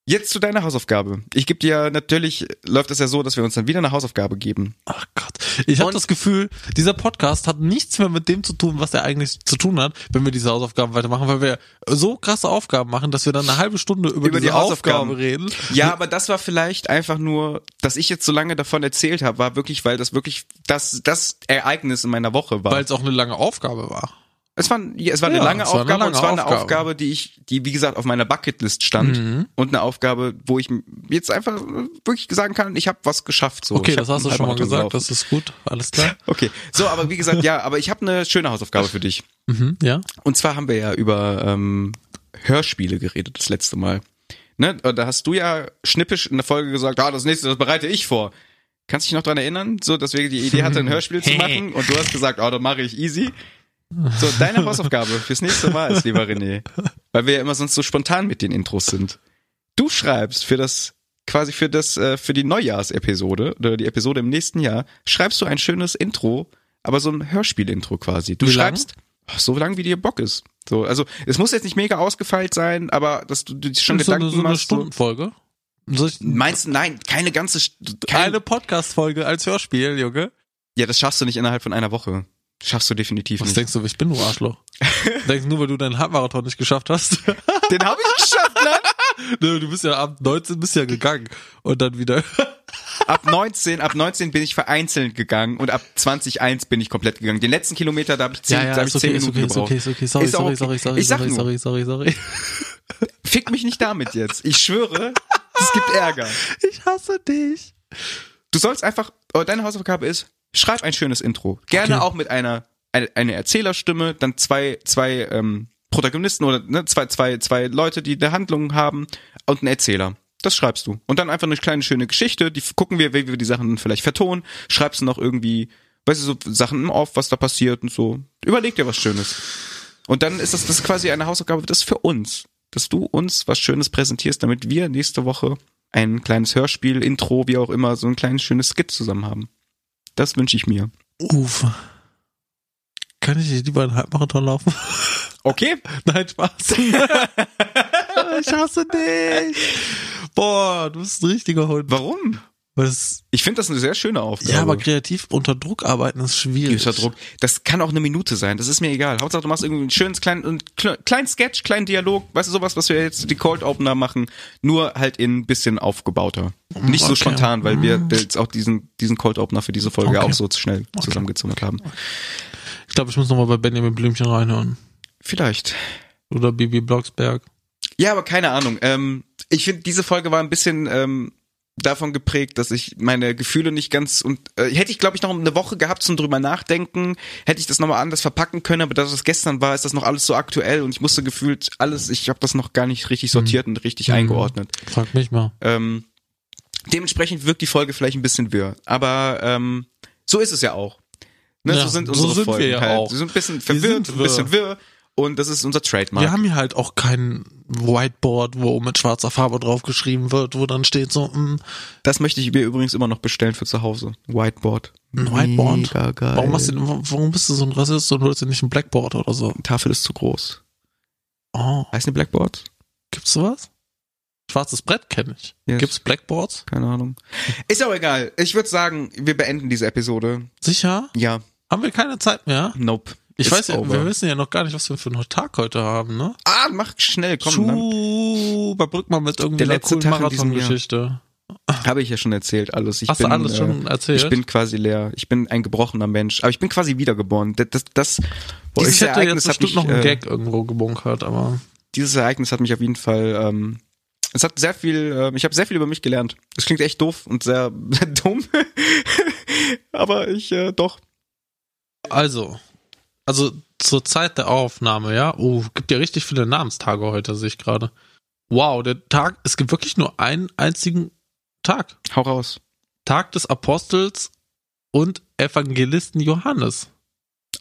Jetzt zu deiner Hausaufgabe. Ich gebe dir natürlich, läuft es ja so, dass wir uns dann wieder eine Hausaufgabe geben. Ach Gott. Ich habe das Gefühl, dieser Podcast hat nichts mehr mit dem zu tun, was er eigentlich zu tun hat, wenn wir diese Hausaufgaben weitermachen, weil wir so krasse Aufgaben machen, dass wir dann eine halbe Stunde über, Über diese die Hausaufgaben. Aufgabe reden. Ja, aber das war vielleicht einfach nur, dass ich jetzt so lange davon erzählt habe, war wirklich, weil das wirklich das, das Ereignis in meiner Woche war. Weil es auch eine lange Aufgabe war. Es war, es war eine Ja, lange war eine Aufgabe lange und es war eine Aufgabe. Aufgabe, die ich, die wie gesagt auf meiner Bucketlist stand Mhm. und eine Aufgabe, wo ich jetzt einfach wirklich sagen kann, ich habe was geschafft. So, Okay, ich das hast du schon mal gesagt, gelaufen. das ist gut, alles klar. Okay, so, aber wie gesagt, ja, aber ich habe eine schöne Hausaufgabe für dich. Mhm, ja. Und zwar haben wir ja über ähm, Hörspiele geredet das letzte Mal. Ne? Da hast du ja schnippisch in der Folge gesagt, ah, das nächste, das bereite ich vor. Kannst du dich noch dran erinnern, so dass wir die Idee hatten, ein Hörspiel zu machen und du hast gesagt, ah, das mache ich easy. So, deine Hausaufgabe fürs nächste Mal ist, lieber René, weil wir ja immer sonst so spontan mit den Intros sind. Du schreibst für das quasi für das äh, für die Neujahrsepisode oder die Episode im nächsten Jahr schreibst du ein schönes Intro, aber so ein Hörspiel-Intro quasi. Du Wie lang? schreibst ach, so lang wie dir Bock ist. So, also es muss jetzt nicht mega ausgefeilt sein, aber dass du dir schon so eine, Gedanken so eine machst. So, Stundenfolge. Ich, meinst du, nein, keine ganze St- kein, eine Podcast-Folge als Hörspiel, Junge. Ja, das schaffst du nicht innerhalb von einer Woche. Schaffst du definitiv Was nicht. denkst du, ich bin du Arschloch? denkst nur, weil du deinen Halbmarathon nicht geschafft hast? Den habe ich geschafft, ne? Ne, du bist ja ab 19 bist ja gegangen und dann wieder. Ab 19, ab 19 bin ich vereinzelt gegangen und ab 20.1 bin ich komplett gegangen. Den letzten Kilometer, da habe ich 10, da hab ich 10 Minuten gebraucht. ist okay. Sorry, Ist sorry, okay. sorry, sorry, Ich sorry, nur. sorry, sorry, sorry. Fick mich nicht damit jetzt. Ich schwöre, Das gibt Ärger. Ich hasse dich. Du sollst einfach, oh, deine Hausaufgabe ist, schreib ein schönes Intro. Gerne Okay. auch mit einer eine, Erzählerstimme, dann zwei zwei ähm, Protagonisten oder ne, zwei zwei zwei Leute, die eine Handlung haben und einen Erzähler. Das schreibst du. Und dann einfach eine kleine schöne Geschichte, die gucken wir, wie wir die Sachen vielleicht vertonen, schreibst du noch irgendwie, weißt du, so Sachen im Off, was da passiert und so. Überleg dir was Schönes. Und dann ist das, das ist quasi eine Hausaufgabe, das ist für uns. Dass du uns was Schönes präsentierst, damit wir nächste Woche ein kleines Hörspiel, Intro, wie auch immer, so ein kleines schönes Skit zusammen haben. Das wünsche ich mir. Uff. Kann ich nicht lieber einen Halbmarathon laufen? Okay. Nein, Spaß. ich hasse dich. Boah, du bist ein richtiger Hund. Warum? Das, Ich finde das eine sehr schöne Aufgabe. ja, aber kreativ unter Druck arbeiten ist schwierig. Unter Druck. Das kann auch eine Minute sein. Das ist mir egal. Hauptsache, du machst irgendwie einen schönen kleinen, einen kle- kleinen Sketch, kleinen Dialog. Weißt du, sowas, was wir jetzt die Cold Opener machen. Nur halt in ein bisschen aufgebauter. Nicht so Okay. spontan, weil wir jetzt auch diesen, diesen Cold Opener für diese Folge Okay. auch so schnell zusammengezimmert haben. Ich glaube, ich muss nochmal bei Benjamin Blümchen reinhören. Vielleicht. Oder Bibi Blocksberg. Ja, aber keine Ahnung. Ähm, ich finde, diese Folge war ein bisschen ähm, davon geprägt, dass ich meine Gefühle nicht ganz und äh, hätte ich, glaube ich, noch eine Woche gehabt zum drüber nachdenken, hätte ich das nochmal anders verpacken können, aber da das gestern war, ist das noch alles so aktuell und ich musste gefühlt alles, ich habe das noch gar nicht richtig sortiert und richtig Mhm. eingeordnet. Frag mich mal. Ähm, dementsprechend wirkt die Folge vielleicht ein bisschen wirr, aber ähm, so ist es ja auch. Ne, Ja, so sind so unsere sind wir Folgen ja halt. auch. Wir sind ein bisschen Wir verwirrt, sind ein bisschen wirr und das ist unser Trademark. Wir haben hier halt auch kein Whiteboard, wo mit schwarzer Farbe draufgeschrieben wird, wo dann steht so, mm, Das möchte ich mir übrigens immer noch bestellen für zu Hause. Whiteboard. ein Whiteboard. Mega geil. Warum, hast du, warum bist du so ein Rassist und holst dir nicht ein Blackboard oder so? Die Tafel ist zu groß. Oh, Heißt eine Blackboard? gibt's sowas? Schwarzes Brett kenne ich. Yes. Gibt's Blackboards? Keine Ahnung. Ist auch egal. Ich würde sagen, wir beenden diese Episode. Sicher? Ja. Haben wir keine Zeit mehr? Nope. Ich weiß ja, over. wir wissen ja noch gar nicht, was wir für einen Tag heute haben, ne? Ah, mach schnell, komm. Dann Schuh, überbrück mal mit irgendwie Der einer letzte coolen. Marathongeschichte. habe ich ja schon erzählt alles. Ich Hast bin, du alles äh, schon erzählt? Ich bin quasi leer. Ich bin ein gebrochener Mensch. Aber ich bin quasi wiedergeboren. Das, das, das Boah, dieses ich hätte Ereignis jetzt hat bestimmt mich, noch einen äh, Gag irgendwo gebunkert, aber dieses Ereignis hat mich auf jeden Fall, ähm, es hat sehr viel, äh, ich habe sehr viel über mich gelernt. Das klingt echt doof und sehr, sehr dumm. Aber ich, äh, doch. also, also zur Zeit der Aufnahme, ja, oh, gibt ja richtig viele Namenstage heute, sehe ich gerade. Wow, der Tag, es gibt wirklich nur einen einzigen Tag. Hau raus. Tag des Apostels und Evangelisten Johannes.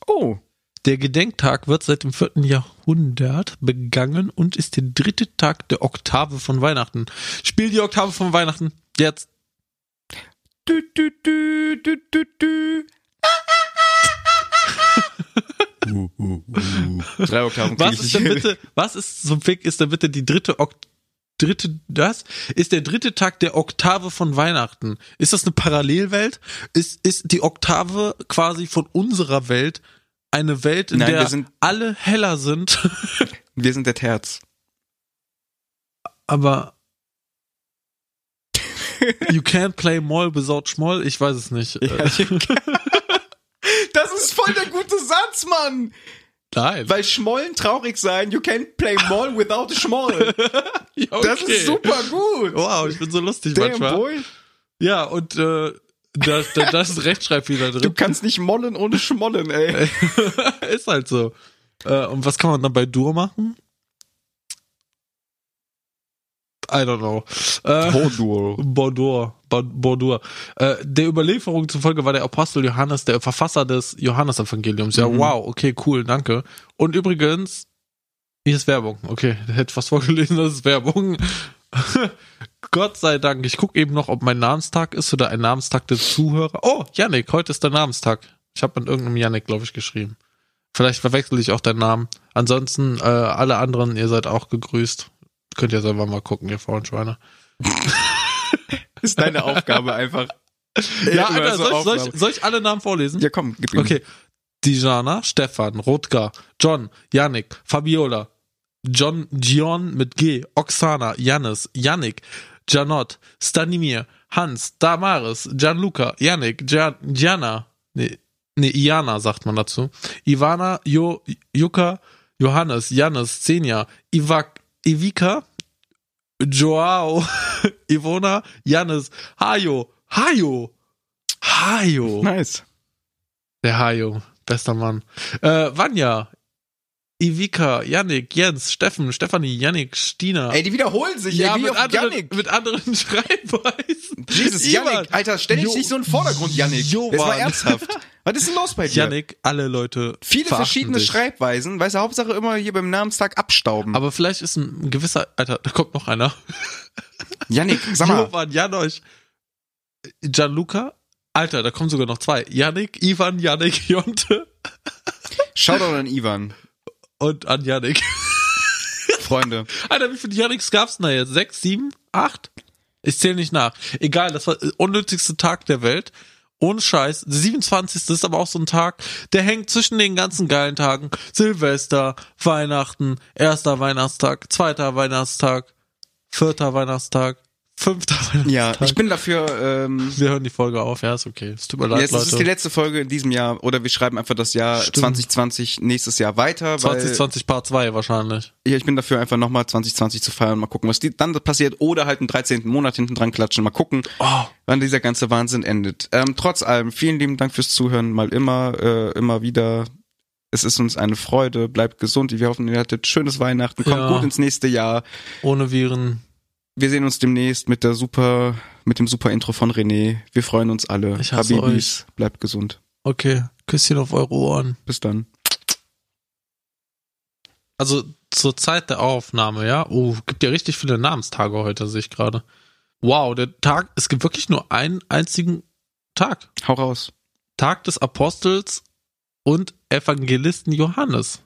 Oh. Der Gedenktag wird seit dem vierten Jahrhundert begangen und ist der dritte Tag der Oktave von Weihnachten. Spiel die Oktave von Weihnachten jetzt. Du, du, du, du, du, du. Uh, uh, uh. Drei Oktaven krieg Was ist denn bitte, was ist zum Fick ist denn bitte die dritte Ok dritte das ist der dritte Tag der Oktave von Weihnachten. Ist das eine Parallelwelt? Ist ist die Oktave quasi von unserer Welt eine Welt, in Nein, der sind- alle heller sind, Wir sind der Terz. aber You can't play Moll without Schmoll? Ich weiß es nicht. Äh, Das ist voll der gute Satz, Mann. Nein. Weil Schmollen traurig sein, you can't play Moll without a Schmoll. Ja, Das okay. ist super gut. Wow, ich bin so lustig Damn, manchmal. boy. Ja, und äh, da, da, da ist ein Rechtschreibfehler drin. Du kannst nicht mollen ohne Schmollen, ey. ist halt so. Äh, und was kann man dann bei Dur machen? I don't know. Äh, Bordur. Bordur. Bo- Bordur. Äh, der Überlieferung zufolge war der Apostel Johannes der Verfasser des Johannesevangeliums. Ja, Mhm. wow, okay, cool, danke. Und übrigens, hier ist Werbung. Okay, der hätte fast vorgelesen, das ist Werbung. Gott sei Dank. Ich gucke eben noch, ob mein Namenstag ist oder ein Namenstag der Zuhörer. Oh, Yannick, heute ist der Namenstag. Ich habe mit irgendeinem Yannick, glaube ich, geschrieben. Vielleicht verwechsel ich auch deinen Namen. Ansonsten, äh, alle anderen, ihr seid auch gegrüßt. Könnt ihr selber mal gucken, ihr faulen Schweine. Ist deine Aufgabe einfach. Ja, Alter, so soll, ich, soll, ich, soll ich alle Namen vorlesen? Ja, komm, gib ihm. Okay. Dijana, Stefan, Rutger, John, Yannick, Fabiola, John, Gion mit G, Oksana, Jannis, Yannick, Janot, Stanimir, Hans, Damaris, Gianluca, Yannick, Gian, Gianna, nee, nee, Iana sagt man dazu, Ivana, jo, Juka, Johannes, Jannis, Senja, Ivak, Ivika, Joao, Ivona, Jannis, Hajo, Hajo, Hajo. Nice. Der Hajo, bester Mann. Äh, Vanja, Ivika, Yannick, Jens, Steffen, Stefanie, Yannick, Stina. Ey, die wiederholen sich, ja, ey, wie mit auf anderen, Yannick. mit anderen Schreibweisen. Jesus, Ivan, Yannick, Alter, stell dich Jo- nicht so in den Vordergrund, Yannick. Das war ernsthaft. Was ist denn los bei dir? Yannick, alle Leute. Viele verschiedene dich. Schreibweisen, weißt du, Hauptsache immer hier beim Namenstag abstauben. Aber vielleicht ist ein gewisser, Alter, da kommt noch einer. Yannick, sag mal, Jovan, Janosch, Gianluca. Alter, da kommen sogar noch zwei. Yannick, Ivan, Yannick, Jonte Shoutout an Ivan. Und an Yannick. Freunde. Alter, wie viele Yannicks gab's denn da jetzt? Sechs, sieben, acht? Ich zähle nicht nach. Egal, das war der unnötigste Tag der Welt. Ohne Scheiß. Der 27. ist aber auch so ein Tag, der hängt zwischen den ganzen geilen Tagen. Silvester, Weihnachten, erster Weihnachtstag, zweiter Weihnachtstag, vierter Weihnachtstag, Weihnachtstag. Ja, ich bin dafür, ähm, Wir hören die Folge auf, ja, ist okay. Es tut mir leid, jetzt ist es die Leute. letzte Folge in diesem Jahr oder wir schreiben einfach das Jahr Stimmt. 2020 nächstes Jahr weiter, weil 2020 Part 2 wahrscheinlich. ja, ich bin dafür einfach nochmal 2020 zu feiern, mal gucken, was die, dann passiert oder halt einen 13. Monat hinten dran klatschen, mal gucken, Oh, wann dieser ganze Wahnsinn endet. Ähm, trotz allem, vielen lieben Dank fürs Zuhören, mal immer, äh, immer wieder. Es ist uns eine Freude, bleibt gesund. Wir hoffen, ihr hattet schönes Weihnachten, kommt Ja. gut ins nächste Jahr. ohne Viren. Wir sehen uns demnächst mit der super, mit dem super Intro von René. Wir freuen uns alle. Ich hasse Habibis, bleibt gesund. Okay, Küsschen auf eure Ohren. Bis dann. Also zur Zeit der Aufnahme, ja. Oh, gibt ja richtig viele Namenstage heute, sehe ich gerade. Wow, der Tag, es gibt wirklich nur einen einzigen Tag. Hau raus. Tag des Apostels und Evangelisten Johannes.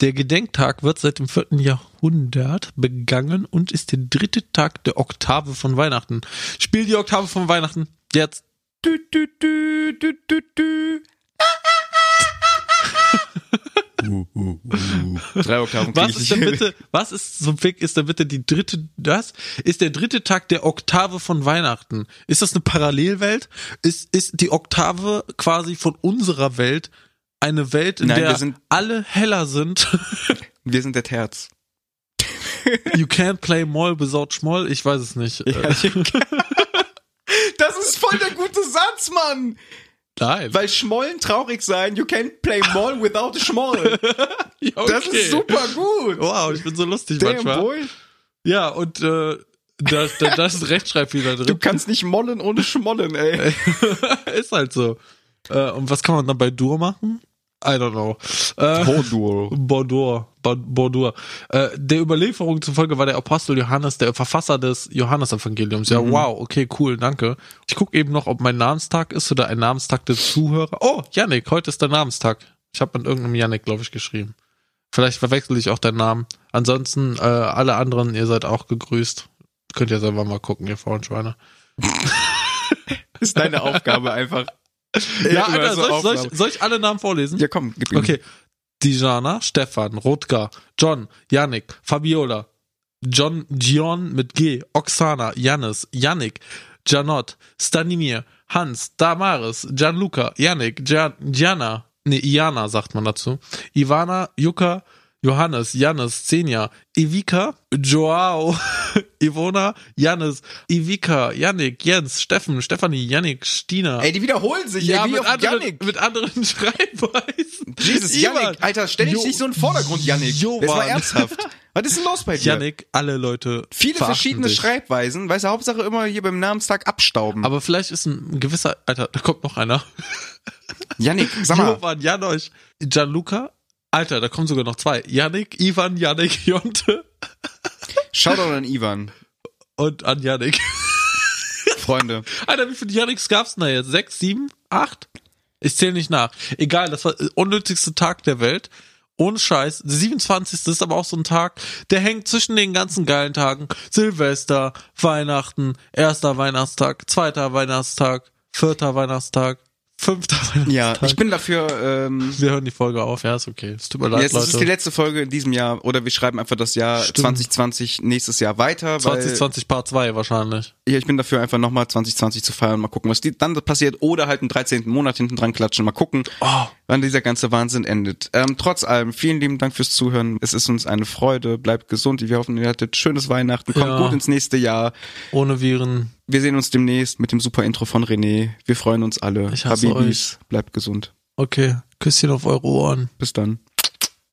Der Gedenktag wird seit dem vierten Jahrhundert begangen und ist der dritte Tag der Oktave von Weihnachten. Spiel die Oktave von Weihnachten jetzt. Du, du, du, du, du, du. uh, uh, uh. Drei Oktaven Was ist denn bitte, was ist zum Fick, ist denn bitte die dritte, das ist der dritte Tag der Oktave von Weihnachten. Ist das eine Parallelwelt? Ist, ist die Oktave quasi von unserer Welt eine Welt, in Nein, wir der sind- alle heller sind? Wir sind der Terz. you can't play Moll without Schmoll? Ich weiß es nicht. Ja, Äh, das ist voll der gute Satz, Mann. Nein. Weil Schmollen traurig sein, you can't play Moll without Schmoll. Ja, Das okay. ist super gut. Wow, ich bin so lustig Damn, manchmal. boy. Ja, und äh, da, da, da ist ein Rechtschreibfehler drin. Du kannst nicht mollen ohne Schmollen, ey. ist halt so. Äh, und was kann man dann bei Dur machen? I don't know. Äh. Bordur. Bo- Bordur. Äh, der Überlieferung zufolge war der Apostel Johannes der Verfasser des Johannesevangeliums. Ja, wow, okay, cool, danke. Ich gucke eben noch, ob mein Namenstag ist oder ein Namenstag der Zuhörer. Oh, Yannick, heute ist der Namenstag. Ich habe mit irgendeinem Yannick, glaube ich, geschrieben. Vielleicht verwechsel ich auch deinen Namen. Ansonsten, äh, alle anderen, ihr seid auch gegrüßt. Könnt ihr selber mal gucken, ihr Frauenschweine. Ist deine Aufgabe einfach. Ja, Alter, so soll, ich, soll, ich, soll ich alle Namen vorlesen? Ja, komm, gib ihm. Okay. Dijana, Stefan, Rotgar, John, Yannick, Fabiola, John, Gion mit G, Oksana, Jannis, Yannick, Janot, Stanimir, Hans, Damaris, Gianluca, Yannick, Gian, Gianna, nee, Iana sagt man dazu, Ivana, Yuka, Johannes, Jannis, Senja, Ivika, Joao, Ivona, Jannis, Ivika, Yannick, Jens, Steffen, Stefanie, Yannick, Stina. Ey, die wiederholen sich, ja, ey, wie mit auf anderen, Yannick. mit anderen Schreibweisen. Jesus, Ivan. Yannick, Alter, stell dich Jo- nicht so in den Vordergrund, Yannick. Jovan. Das war ernsthaft. Was ist denn los bei dir? Yannick, alle Leute. Viele verschiedene dich. Schreibweisen, weißt du, Hauptsache immer hier beim Namenstag abstauben. Aber vielleicht ist ein gewisser, Alter, da kommt noch einer. Yannick, sag mal, Jovan, Janosch, Gianluca. Alter, da kommen sogar noch zwei. Yannick, Ivan, Yannick, Jonte Shoutout an Ivan. und an Yannick. Freunde. Alter, wie viele Yannicks gab's denn da jetzt? Sechs, sieben, acht? Ich zähle nicht nach. Egal, das war der unnötigste Tag der Welt. Ohne Scheiß. Der 27. ist aber auch so ein Tag, der hängt zwischen den ganzen geilen Tagen. Silvester, Weihnachten, erster Weihnachtstag, zweiter Weihnachtstag, vierter Weihnachtstag, Fünfter Ja, Weihnachtstag. ich bin dafür, ähm, Wir hören die Folge auf, ja, ist okay. Es tut mir leid, jetzt ist es die Leute. letzte Folge in diesem Jahr oder wir schreiben einfach das Jahr Stimmt. 2020 nächstes Jahr weiter, weil 2020 Part 2 wahrscheinlich. ja, ich bin dafür einfach nochmal 2020 zu feiern, mal gucken, was die, dann passiert oder halt einen 13. Monat hinten dran klatschen, mal gucken, Oh, wann dieser ganze Wahnsinn endet. Ähm, trotz allem, vielen lieben Dank fürs Zuhören. Es ist uns eine Freude. Bleibt gesund. Wir hoffen, ihr hattet schönes Weihnachten. Kommt Ja. gut ins nächste Jahr. ohne Viren. Wir sehen uns demnächst mit dem super Intro von René. Wir freuen uns alle. Ich hasse Habibis, bleibt gesund. Okay, Küsschen auf eure Ohren. Bis dann.